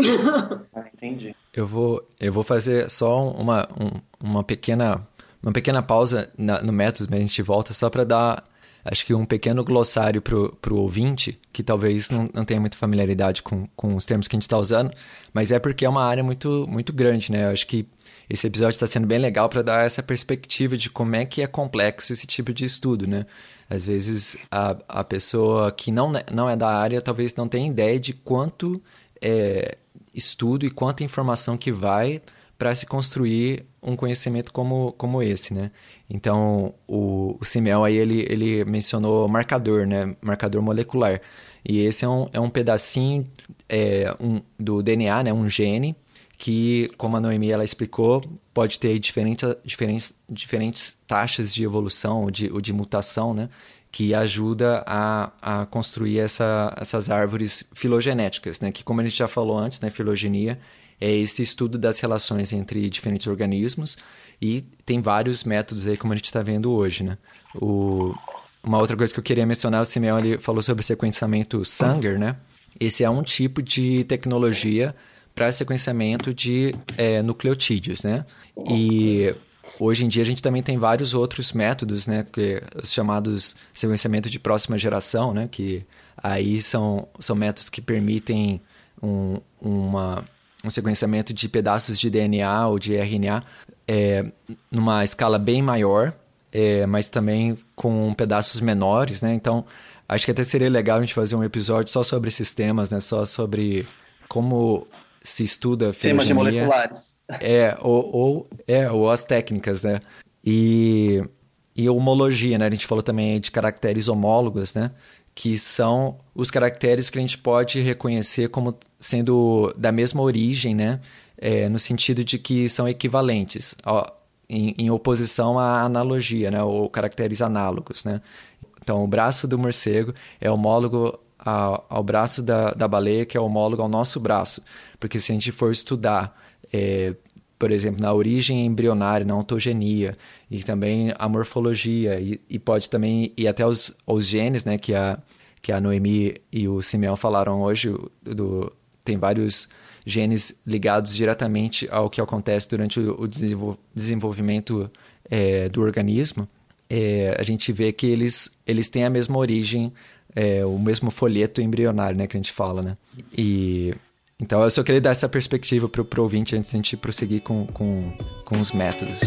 ah, entendi. Eu vou, eu vou fazer só uma, um, uma pequena uma pequena pausa na, no método, mas a gente volta só para dar acho que um pequeno glossário para o ouvinte, que talvez não, não tenha muita familiaridade com, com os termos que a gente está usando, mas é porque é uma área muito, muito grande, né? Eu acho que esse episódio está sendo bem legal para dar essa perspectiva de como é que é complexo esse tipo de estudo, né? Às vezes a, a pessoa que não, não é da área talvez não tenha ideia de quanto é, estudo e quanta informação que vai para se construir um conhecimento como, como esse, né? Então, o, o Simeão aí, ele, ele mencionou marcador, né? Marcador molecular. E esse é um, é um pedacinho é, um, do DNA, né? Um gene, que, como a Noemi ela explicou, pode ter diferentes, diferentes, diferentes taxas de evolução ou de, ou de mutação, né? Que ajuda a, a construir essa, essas árvores filogenéticas, né? Que, como a gente já falou antes, né? Filogenia é esse estudo das relações entre diferentes organismos e tem vários métodos aí, como a gente está vendo hoje, né? O, uma outra coisa que eu queria mencionar, o Simeão ele falou sobre sequenciamento Sanger, né? Esse é um tipo de tecnologia para sequenciamento de é, nucleotídeos, né? E hoje em dia a gente também tem vários outros métodos, né? Que, os chamados sequenciamento de próxima geração, né? Que aí são, são métodos que permitem um, uma um sequenciamento de pedaços de DNA ou de RNA é, numa escala bem maior, é, mas também com pedaços menores, né? Então, acho que até seria legal a gente fazer um episódio só sobre esses temas, né? Só sobre como se estuda Temas de moleculares. É, ou, ou, é, ou as técnicas, né? E, e homologia, né? A gente falou também de caracteres homólogos, né? Que são os caracteres que a gente pode reconhecer como sendo da mesma origem, né? É, no sentido de que são equivalentes, ó, em, em, oposição à analogia, né? Ou caracteres análogos, né? Então, o braço do morcego é homólogo ao, ao braço da, da baleia, que é homólogo ao nosso braço. Porque se a gente for estudar é, por exemplo, na origem embrionária, na ontogenia, e também a morfologia, e, e pode também ir até os, os genes, né, que a, que a Noemi e o Simeão falaram hoje, do, tem vários genes ligados diretamente ao que acontece durante o, o desenvolvimento é, do organismo, é, a gente vê que eles, eles têm a mesma origem, é, o mesmo folheto embrionário, né, que a gente fala, né? E então eu só queria dar essa perspectiva para o ouvinte antes de a gente prosseguir com, com, com os métodos.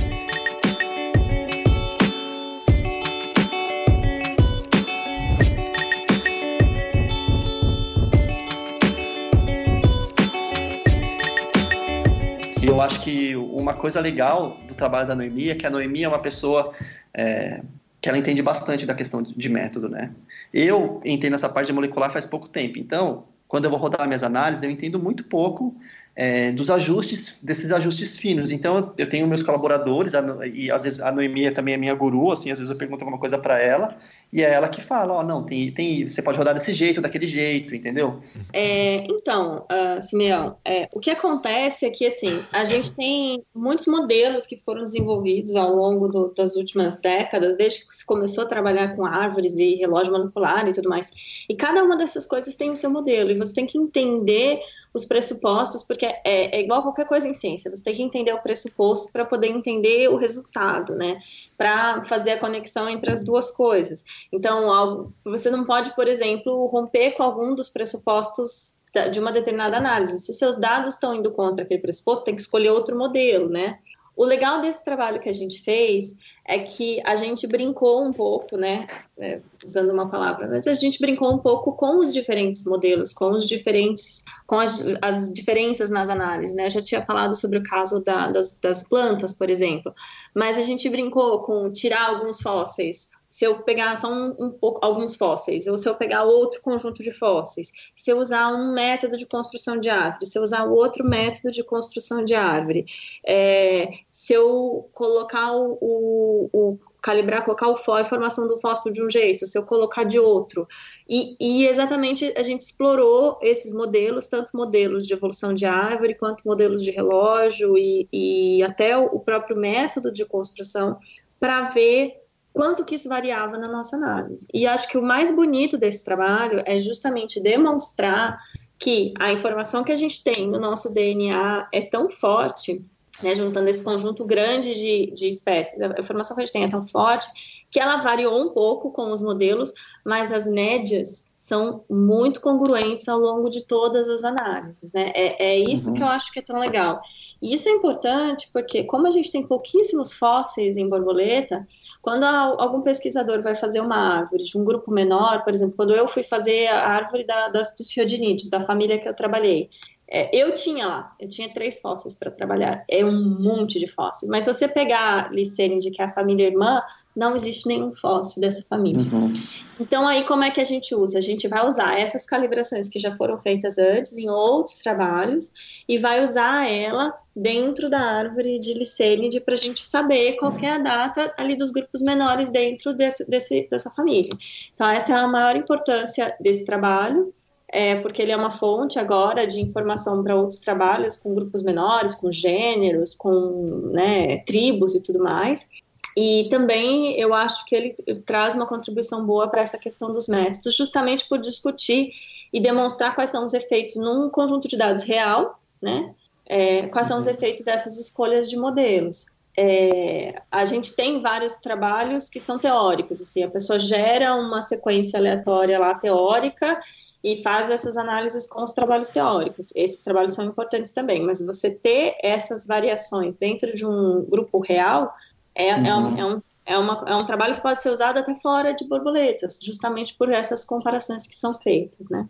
eu acho que uma coisa legal do trabalho da Noemi é que a Noemi é uma pessoa é, que ela entende bastante da questão de método, né? Eu entrei nessa parte de molecular faz pouco tempo, então quando eu vou rodar minhas análises, eu entendo muito pouco é, dos ajustes, desses ajustes finos. Então, eu tenho meus colaboradores, e às vezes a Noemia também é minha guru, assim, às vezes eu pergunto alguma coisa para ela, e é ela que fala, ó, oh, não, tem, tem, você pode rodar desse jeito, daquele jeito, entendeu? É, então, uh, Simeão, é, o que acontece é que, assim, a gente tem muitos modelos que foram desenvolvidos ao longo do, das últimas décadas, desde que se começou a trabalhar com árvores e relógio molecular e tudo mais, e cada uma dessas coisas tem o seu modelo, e você tem que entender os pressupostos, porque é, é igual qualquer coisa em ciência, você tem que entender o pressuposto para poder entender o resultado, né? Para fazer a conexão entre as duas coisas. Então, você não pode, por exemplo, romper com algum dos pressupostos de uma determinada análise. Se seus dados estão indo contra aquele pressuposto, tem que escolher outro modelo, né? O legal desse trabalho que a gente fez é que a gente brincou um pouco, né? É, usando uma palavra, mas a gente brincou um pouco com os diferentes modelos, com os diferentes, com as, as diferenças nas análises, né? Eu já tinha falado sobre o caso da, das, das plantas, por exemplo, mas a gente brincou com tirar alguns fósseis se eu pegar só um, um, pouco, alguns fósseis, ou se eu pegar outro conjunto de fósseis, se eu usar um método de construção de árvore, se eu usar outro método de construção de árvore, é, se eu colocar o, o, o calibrar, colocar o a formação do fósforo de um jeito, se eu colocar de outro. E, e, exatamente a gente explorou esses modelos, tanto modelos de evolução de árvore, quanto modelos de relógio e, e até o próprio método de construção, para ver quanto que isso variava na nossa análise. E acho que o mais bonito desse trabalho é justamente demonstrar que a informação que a gente tem no nosso DNA é tão forte, né, juntando esse conjunto grande de, de espécies, a informação que a gente tem é tão forte que ela variou um pouco com os modelos, mas as médias são muito congruentes ao longo de todas as análises, né? É, é isso uhum. que eu acho que é tão legal. E isso é importante porque, como a gente tem pouquíssimos fósseis em borboleta, quando algum pesquisador vai fazer uma árvore de um grupo menor, por exemplo, quando eu fui fazer a árvore da, das, dos riodinídeos, da família que eu trabalhei, é, eu tinha lá, eu tinha três fósseis para trabalhar, é um monte de fósseis. Mas se você pegar Licênide, que é a família irmã, não existe nenhum fóssil dessa família. Uhum. Então, aí, como é que a gente usa? A gente vai usar essas calibrações que já foram feitas antes em outros trabalhos e vai usar ela dentro da árvore de Licênide para a gente saber qual é a data ali dos grupos menores dentro desse, desse, dessa família. Então, essa é a maior importância desse trabalho é, porque ele é uma fonte agora de informação para outros trabalhos com grupos menores, com gêneros, com né, tribos e tudo mais. E também eu acho que ele traz uma contribuição boa para essa questão dos métodos, justamente por discutir e demonstrar quais são os efeitos num conjunto de dados real, né? É, quais são os uhum. efeitos dessas escolhas de modelos. É, a gente tem vários trabalhos que são teóricos, assim, a pessoa gera uma sequência aleatória lá teórica e faz essas análises com os trabalhos teóricos. Esses trabalhos são importantes também, mas você ter essas variações dentro de um grupo real é, uhum. é, um, é, um, é, uma, é um trabalho que pode ser usado até fora de borboletas, justamente por essas comparações que são feitas, né?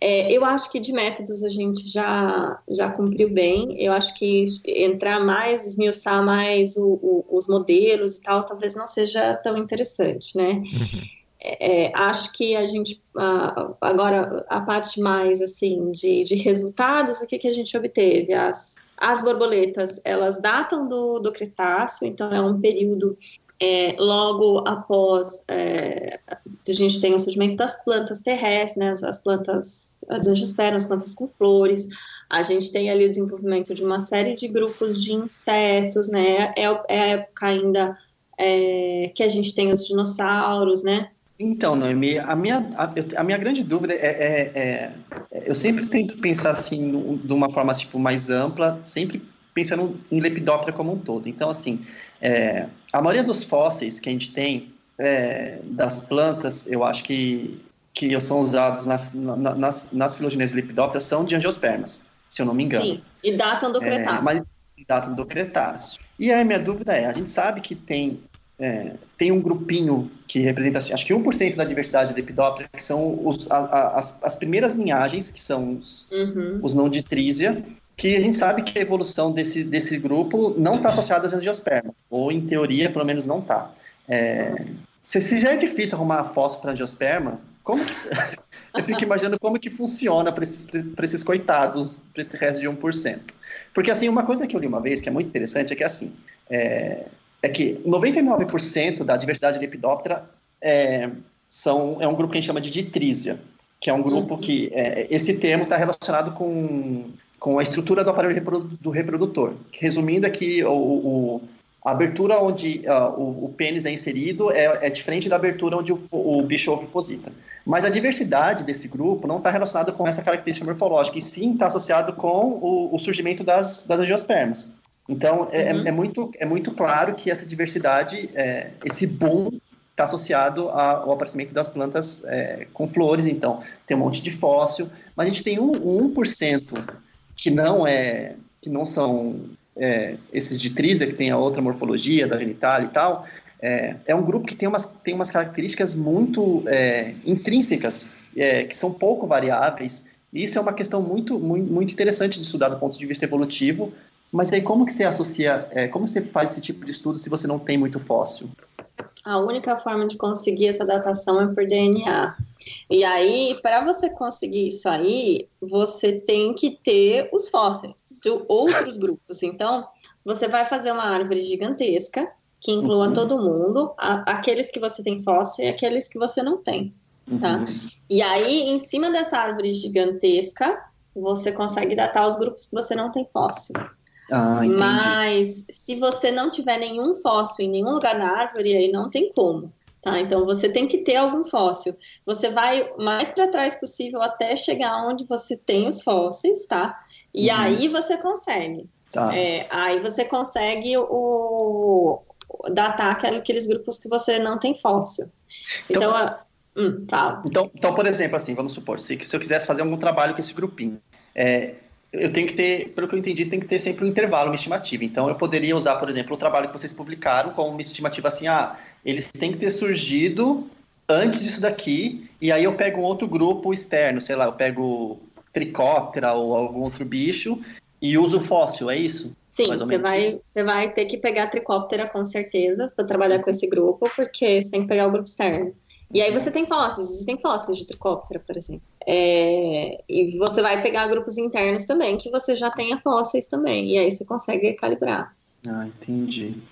É, eu acho que de métodos a gente já, já cumpriu bem. Eu acho que entrar mais, esmiuçar mais o, o, os modelos e tal, talvez não seja tão interessante, né? Uhum. É, acho que a gente agora a parte mais assim de, de resultados, o que, que a gente obteve? As, as borboletas elas datam do, do Cretáceo, então é um período é, logo após é, a gente tem o surgimento das plantas terrestres, né, as plantas, as angiospermas, as plantas com flores, a gente tem ali o desenvolvimento de uma série de grupos de insetos, né, é, é a época ainda é, que a gente tem os dinossauros, né, então, Noemi, a minha, a, a minha grande dúvida é, é, é, é, Eu sempre tento pensar assim, de uma forma tipo, mais ampla, sempre pensando em Lepidoptera como um todo. Então, assim, é, a maioria dos fósseis que a gente tem é, das plantas, eu acho que, que são usados na, na, nas, nas filogeneias Lepidoptera são de angiospermas, se eu não me engano. Sim, e datam do é, Cretáceo. mas datam do Cretáceo. E aí, minha dúvida é: a gente sabe que tem é, tem um grupinho que representa, acho que 1% da diversidade de Lepidoptera, que são os, a, a, as, as, primeiras linhagens, que são os, uhum. os não ditrísia, que a gente sabe que a evolução desse, desse grupo não está associada às angiospermas, ou em teoria, pelo menos, não está. É, se, se, já é difícil arrumar fósforo para angiosperma, como que, (laughs) eu fico imaginando como que funciona para esses, esses coitados, para esse resto de 1%. Porque, assim, uma coisa que eu li uma vez, que é muito interessante, é que, assim, é, é que 99% da diversidade de Lepidoptera é, são, é um grupo que a gente chama de ditrísia, que é um grupo uhum. que é, esse termo está relacionado com, com a estrutura do aparelho do reprodutor. Resumindo, é que o, o a abertura onde uh, o, o, pênis é inserido é, é, diferente da abertura onde o, o bicho oviposita. Mas a diversidade desse grupo não está relacionada com essa característica morfológica, e sim está associado com o, o surgimento das, das angiospermas. Então, é, é, uhum. é, muito, é muito claro que essa diversidade, é, esse boom, está associado ao aparecimento das plantas é, com flores. Então, tem um monte de fóssil, mas a gente tem um, um 1% que não é que não são é, esses de trísia, que tem a outra morfologia da genital e tal, é, é, um grupo que tem umas, tem umas características muito é, intrínsecas, é, que são pouco variáveis, e isso é uma questão muito, muito, muito interessante de estudar do ponto de vista evolutivo, mas aí como que você associa, é, como você faz esse tipo de estudo se você não tem muito fóssil? a única forma de conseguir essa datação é por DNA. E aí, para você conseguir isso aí, você tem que ter os fósseis de outros (laughs) grupos. Então, você vai fazer uma árvore gigantesca que inclua uhum. todo mundo, a, aqueles que você tem fóssil e aqueles que você não tem. Tá? Uhum. E aí, em cima dessa árvore gigantesca, você consegue datar os grupos que você não tem fóssil. Ah, Mas se você não tiver nenhum fóssil em nenhum lugar na árvore, aí não tem como. Tá? Então você tem que ter algum fóssil. Você vai mais para trás possível até chegar onde você tem os fósseis, tá? E uhum. aí você consegue. Tá. É, aí você consegue o, datar aqueles grupos que você não tem fóssil. Então, então hum, fala. Então, então, por exemplo, assim, vamos supor, se, se eu quisesse fazer algum trabalho com esse grupinho, é, eu tenho que ter, pelo que eu entendi, tem que ter sempre um intervalo, uma estimativa. Então, eu poderia usar, por exemplo, o trabalho que vocês publicaram como uma estimativa assim, ah, eles têm que ter surgido antes disso daqui, e aí eu pego um outro grupo externo, sei lá, eu pego tricóptera ou algum outro bicho e uso fóssil, é isso? Sim, você vai, você vai ter que pegar tricóptera com certeza para trabalhar com esse grupo, porque você tem que pegar o grupo externo. E aí você tem fósseis, existem fósseis de tricóptera, por exemplo. É, e você vai pegar grupos internos também, que você já tenha fósseis também, e aí você consegue calibrar. Ah, entendi.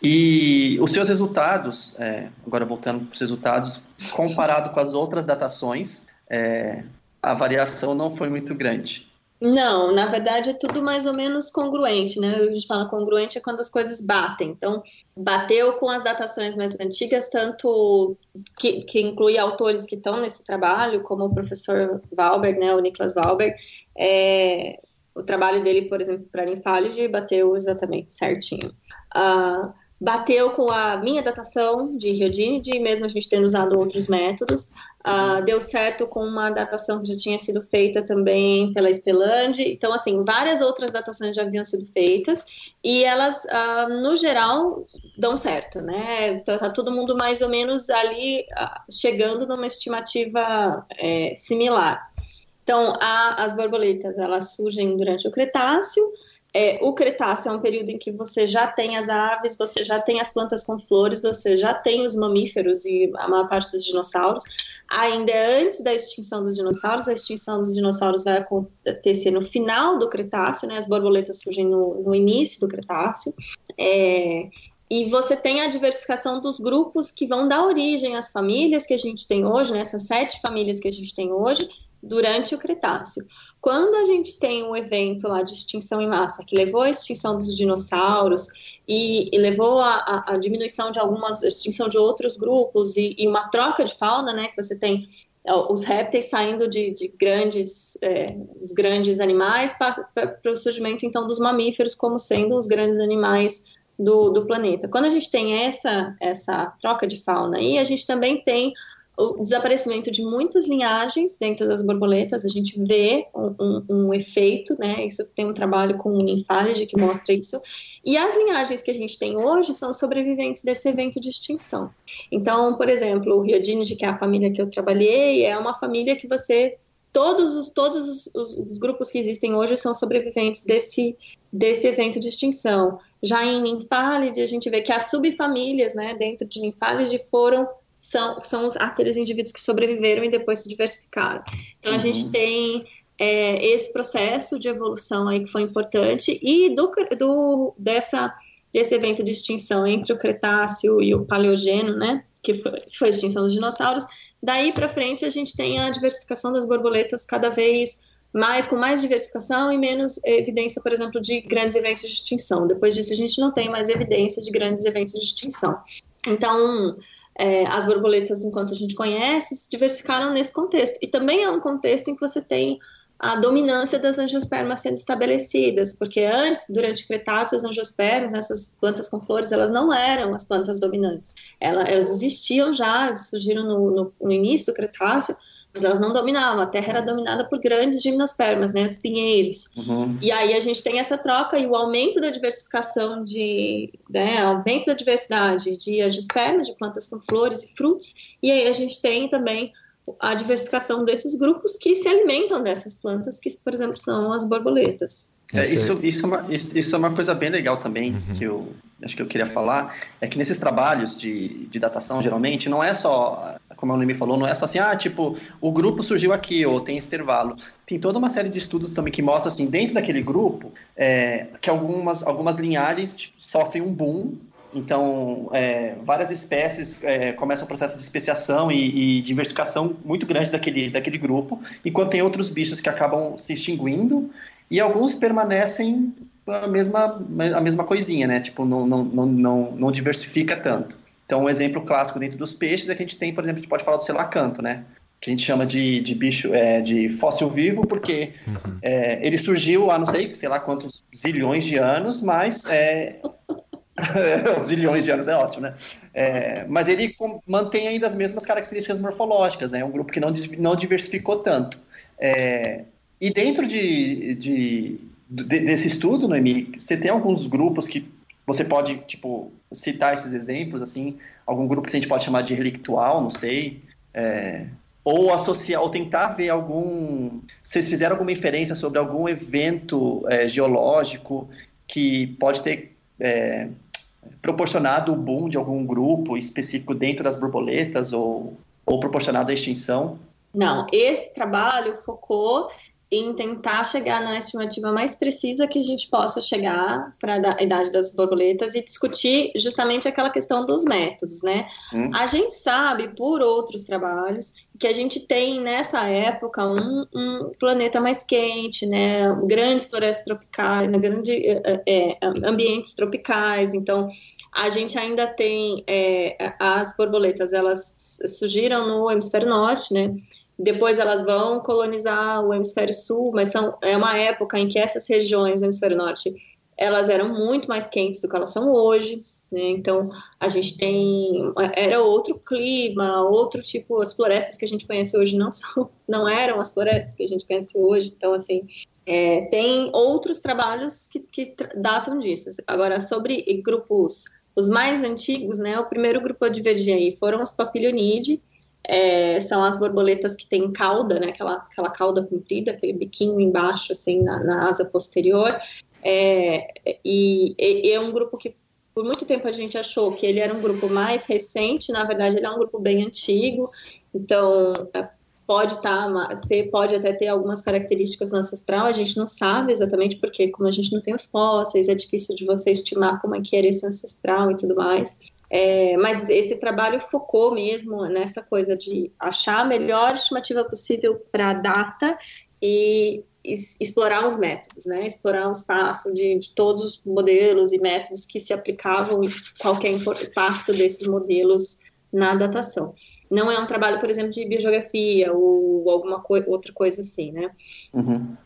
E os seus resultados, é, agora voltando para os resultados, comparado com as outras datações, é, a variação não foi muito grande. Não, na verdade é tudo mais ou menos congruente, né? A gente fala congruente é quando as coisas batem. Então, bateu com as datações mais antigas, tanto que, que inclui autores que estão nesse trabalho, como o professor Valberg, né? O Niklas Valberg. É, o trabalho dele, por exemplo, para a linfálise, bateu exatamente certinho. Uh, bateu com a minha datação de Riodinide, mesmo a gente tendo usado outros métodos. Uh, deu certo com uma datação que já tinha sido feita também pela Spelund. Então, assim, várias outras datações já haviam sido feitas e elas, uh, no geral, dão certo, né? Então, tá todo mundo mais ou menos ali uh, chegando numa estimativa é, similar. Então, a, as borboletas, elas surgem durante o Cretáceo, é, o Cretáceo é um período em que você já tem as aves, você já tem as plantas com flores, você já tem os mamíferos e a maior parte dos dinossauros. Ainda é antes da extinção dos dinossauros, a extinção dos dinossauros vai acontecer no final do Cretáceo, né? As borboletas surgem no, no início do Cretáceo. É, e você tem a diversificação dos grupos que vão dar origem às famílias que a gente tem hoje, né? essas sete famílias que a gente tem hoje, durante o Cretáceo. Quando a gente tem um evento lá de extinção em massa que levou à extinção dos dinossauros e, e levou à diminuição de algumas, extinção de outros grupos e, e, uma troca de fauna, né, que você tem é, os répteis saindo de, de grandes, é, os grandes animais para o surgimento então dos mamíferos como sendo os grandes animais do, do planeta. Quando a gente tem essa essa troca de fauna aí, a gente também tem o desaparecimento de muitas linhagens dentro das borboletas, a gente vê um, um, um efeito, né? Isso tem um trabalho com o Nymphalidae que mostra isso. E as linhagens que a gente tem hoje são sobreviventes desse evento de extinção. Então, por exemplo, o Riodinide, que é a família que eu trabalhei, é uma família que você todos os todos os, os, os, grupos que existem hoje são sobreviventes desse desse evento de extinção. Já em Nymphalidae, a gente vê que as subfamílias, né, dentro de Nymphalidae foram são, são aqueles indivíduos que sobreviveram e depois se diversificaram. Então, uhum. a gente tem é, esse processo de evolução aí que foi importante e do, do, dessa, desse evento de extinção entre o Cretáceo e o Paleogeno, né, que foi, que foi a extinção dos dinossauros, daí para frente a gente tem a diversificação das borboletas cada vez mais, com mais diversificação e menos evidência, por exemplo, de grandes eventos de extinção. Depois disso, a gente não tem mais evidência de grandes eventos de extinção. Então, é, as borboletas, enquanto a gente conhece, se diversificaram nesse contexto. E também é um contexto em que você tem a dominância das angiospermas sendo estabelecidas, porque antes, durante o Cretáceo, as angiospermas, essas plantas com flores, elas não eram as plantas dominantes. Elas existiam já, surgiram no, no, no início do Cretáceo, mas elas não dominavam. A Terra era dominada por grandes gimnospermas, né, os pinheiros. Uhum. E aí a gente tem essa troca e o aumento da diversificação de, né, aumento da diversidade de angiospermas, de plantas com flores e frutos. E aí a gente tem também a diversificação desses grupos que se alimentam dessas plantas, que, por exemplo, são as borboletas. É, isso, isso, é uma, isso, é uma coisa bem legal também, uhum. que, eu, acho que eu queria falar é que nesses trabalhos de, de datação, geralmente, não é só, como a Noemi falou, não é só assim, ah, tipo, o grupo surgiu aqui, ou tem intervalo. Tem toda uma série de estudos também que mostram, assim, dentro daquele grupo, é, que algumas, algumas linhagens tipo, sofrem um boom, então, é, várias espécies é, começam o processo de especiação e, e, diversificação muito grande daquele, daquele grupo, enquanto tem outros bichos que acabam se extinguindo e alguns permanecem a mesma, a mesma coisinha, né? Tipo, não, não, não, não, não diversifica tanto. Então, um exemplo clássico dentro dos peixes é que a gente tem, por exemplo, a gente pode falar do selacanto, né? Que a gente chama de, de bicho, é, de fóssil vivo, porque uhum. é, ele surgiu há não sei, sei lá quantos zilhões de anos, mas é, (laughs) zilhões de anos é ótimo, né? É, mas ele mantém ainda as mesmas características morfológicas, né? É um grupo que não, não diversificou tanto. É, e dentro de, de, de, desse estudo, Noemi, você tem alguns grupos que você pode, tipo, citar esses exemplos, assim, algum grupo que a gente pode chamar de relictual, não sei, é, ou associar, ou tentar ver algum, vocês fizeram alguma inferência sobre algum evento é, geológico que pode ter é, proporcionado o boom de algum grupo específico dentro das borboletas ou, ou proporcionado a extinção? Não, esse trabalho focou em tentar chegar na estimativa mais precisa que a gente possa chegar para a idade das borboletas e discutir justamente aquela questão dos métodos, né? Hum. A gente sabe por outros trabalhos que a gente tem nessa época um, um planeta mais quente, né? Grandes florestas tropicais, né? grandes é, é, ambientes tropicais, então a gente ainda tem é, as borboletas, elas surgiram no hemisfério norte, né? Depois elas vão colonizar o hemisfério sul, mas são, é uma época em que essas regiões do hemisfério norte elas eram muito mais quentes do que elas são hoje. Né? Então a gente tem era outro clima, outro tipo as florestas que a gente conhece hoje não (laughs) são, não eram as florestas que a gente conhece hoje. Então assim é, tem outros trabalhos que, que datam disso. Agora sobre grupos os mais antigos, né? O primeiro grupo a divergir aí foram os Papilionidae, é, são as borboletas que têm cauda, né? Aquela, aquela cauda comprida, aquele biquinho embaixo, assim, na, na asa posterior. É, e, e, é um grupo que por muito tempo a gente achou que ele era um grupo mais recente, na verdade ele é um grupo bem antigo, então é, pode tá, ter, pode até ter algumas características ancestral, a gente não sabe exatamente porque, como a gente não tem os fósseis, é difícil de você estimar como é que era esse ancestral e tudo mais. É, mas esse trabalho focou mesmo nessa coisa de achar a melhor estimativa possível para a data e explorar os métodos, né? Explorar o espaço de, de, todos os modelos e métodos que se aplicavam qualquer impacto desses modelos na datação. Não é um trabalho, por exemplo, de biogeografia ou alguma co outra coisa assim, né? Uhum.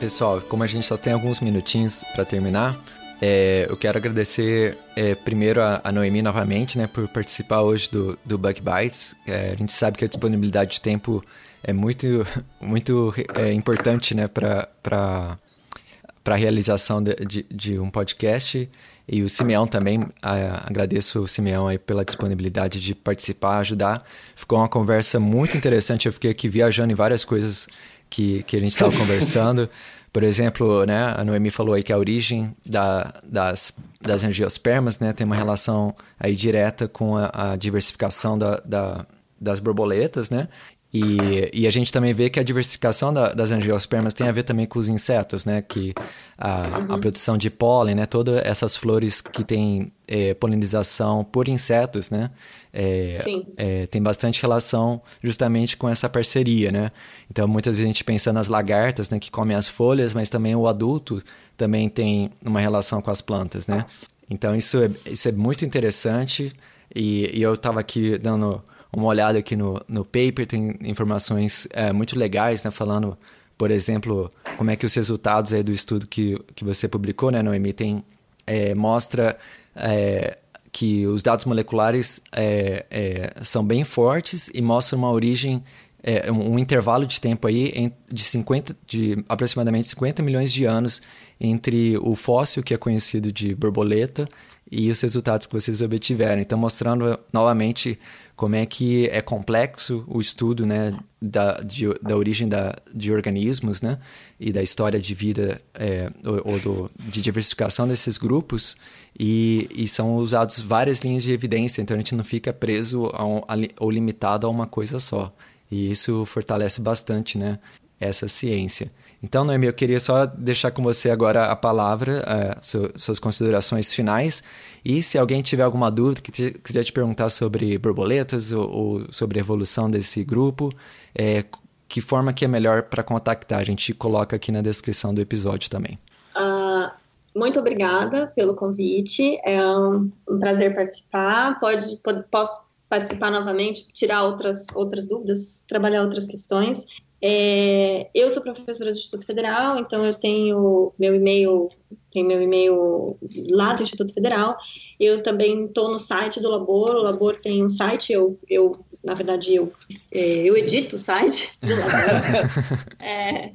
Pessoal, como a gente só tem alguns minutinhos para terminar, é, eu quero agradecer é, primeiro a, a, Noemi novamente, né, por participar hoje do, do Bug Bites. É, a gente sabe que a disponibilidade de tempo é muito, (laughs) muito é, importante, né, para para a realização de, de, de, um podcast. E o Simeão também, a, agradeço o Simeão aí pela disponibilidade de participar, ajudar. Ficou uma conversa muito interessante. Eu fiquei aqui viajando em várias coisas que, que a gente estava conversando. Por exemplo, né, a Noemi falou aí que a origem da, das, das angiospermas né, tem uma relação aí direta com a, a diversificação da, da, das borboletas, né? E, e a gente também vê que a diversificação da, das angiospermas tem a ver também com os insetos, né? Que a, uhum. a produção de pólen, né? Todas essas flores que têm é, polinização por insetos, né? É, é, tem bastante relação justamente com essa parceria, né? Então, muitas vezes a gente pensa nas lagartas, né? Que comem as folhas, mas também o adulto também tem uma relação com as plantas, né? Então, isso é, isso é muito interessante e, e eu estava aqui dando uma olhada aqui no, no paper, tem informações é, muito legais, né, falando, por exemplo, como é que os resultados aí do estudo que, que você publicou, né, Noemi, tem, é, mostra é, que os dados moleculares é, é, são bem fortes e mostram uma origem é, um, intervalo de tempo aí de, 50, de aproximadamente 50 milhões de anos entre o fóssil que é conhecido de borboleta e os resultados que vocês obtiveram. Então, mostrando novamente como é que é complexo o estudo né, da, de, da origem da, de organismos né, e da história de vida é, ou, ou do, de diversificação desses grupos e, e, são usados várias linhas de evidência, então a gente não fica preso a um, a, ou limitado a uma coisa só. E isso fortalece bastante né, essa ciência. Então, Noemi, eu queria só deixar com você agora a palavra, uh, suas considerações finais. E se alguém tiver alguma dúvida, que te, quiser te perguntar sobre borboletas ou, ou sobre a evolução desse grupo, é, que forma que é melhor para contactar? A gente coloca aqui na descrição do episódio também. Uh, muito obrigada pelo convite. É um, um prazer participar. Pode, pode, posso participar novamente, tirar outras, outras dúvidas, trabalhar outras questões. É, eu sou professora do Instituto Federal, então eu tenho meu e-mail, tem meu e-mail lá do Instituto Federal. Eu também estou no site do Labor. O Labor tem um site, eu, eu na verdade eu, é, eu edito o site do Labor. (laughs) é,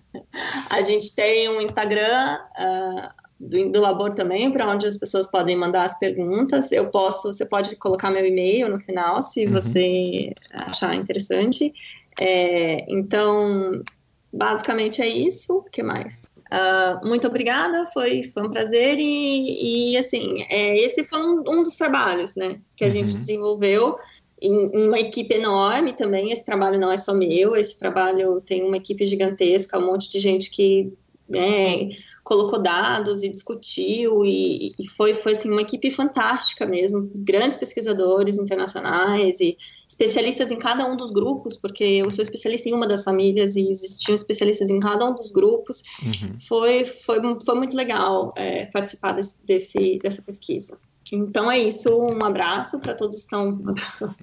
a gente tem um Instagram. Uh, do, do Labor também, para onde as pessoas podem mandar as perguntas. Eu posso, você pode colocar meu e-mail no final, se uhum. você achar interessante. É, então, basicamente é isso. O que mais? Uh, muito obrigada, foi, foi um prazer e, e assim, é, esse foi um, um, dos trabalhos, né, que a uhum. gente desenvolveu em, em uma equipe enorme também, esse trabalho não é só meu, esse trabalho tem uma equipe gigantesca, um monte de gente que né, colocou dados e discutiu e, e, foi foi assim uma equipe fantástica mesmo, grandes pesquisadores internacionais e especialistas em cada um dos grupos, porque eu sou especialista em uma das famílias e existiam especialistas em cada um dos grupos. Uhum. Foi, foi foi muito legal é, participar desse, desse, dessa pesquisa. Então é isso, um abraço para todos que estão.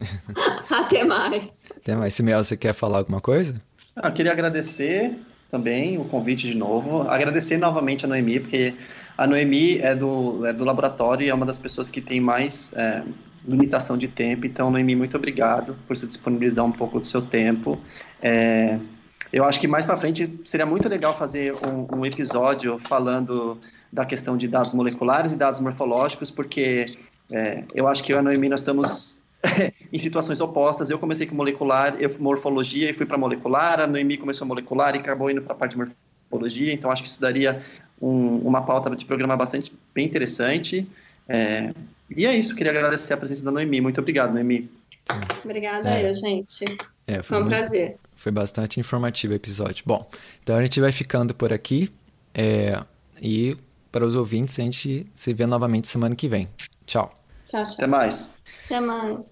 (laughs) Até mais. Até mais. Simeão, você quer falar alguma coisa? Ah, eu queria agradecer também o convite de novo. Agradecer novamente a Noemi, porque a Noemi é do, é do laboratório e é uma das pessoas que tem mais é, limitação de tempo. Então, Noemi, muito obrigado por se disponibilizar um pouco do seu tempo. É, eu acho que mais para frente seria muito legal fazer um, um, episódio falando da questão de dados moleculares e dados morfológicos, porque é, eu acho que eu e a Noemi nós estamos (laughs) em situações opostas. Eu comecei com molecular, eu morfologia e fui para molecular, a Noemi começou molecular e acabou indo para a parte de morfologia, então acho que isso daria um, uma pauta de programa bastante bem interessante. É, e é isso, queria agradecer a presença da Noemi. Muito obrigado, Noemi. Obrigada é. eu, gente. É, foi, foi um muito, prazer. Foi bastante informativo o episódio. Bom, então a gente vai ficando por aqui. É, e para os ouvintes, a gente se vê novamente semana que vem. Tchau. Tchau, tchau. Até mais. Até mais.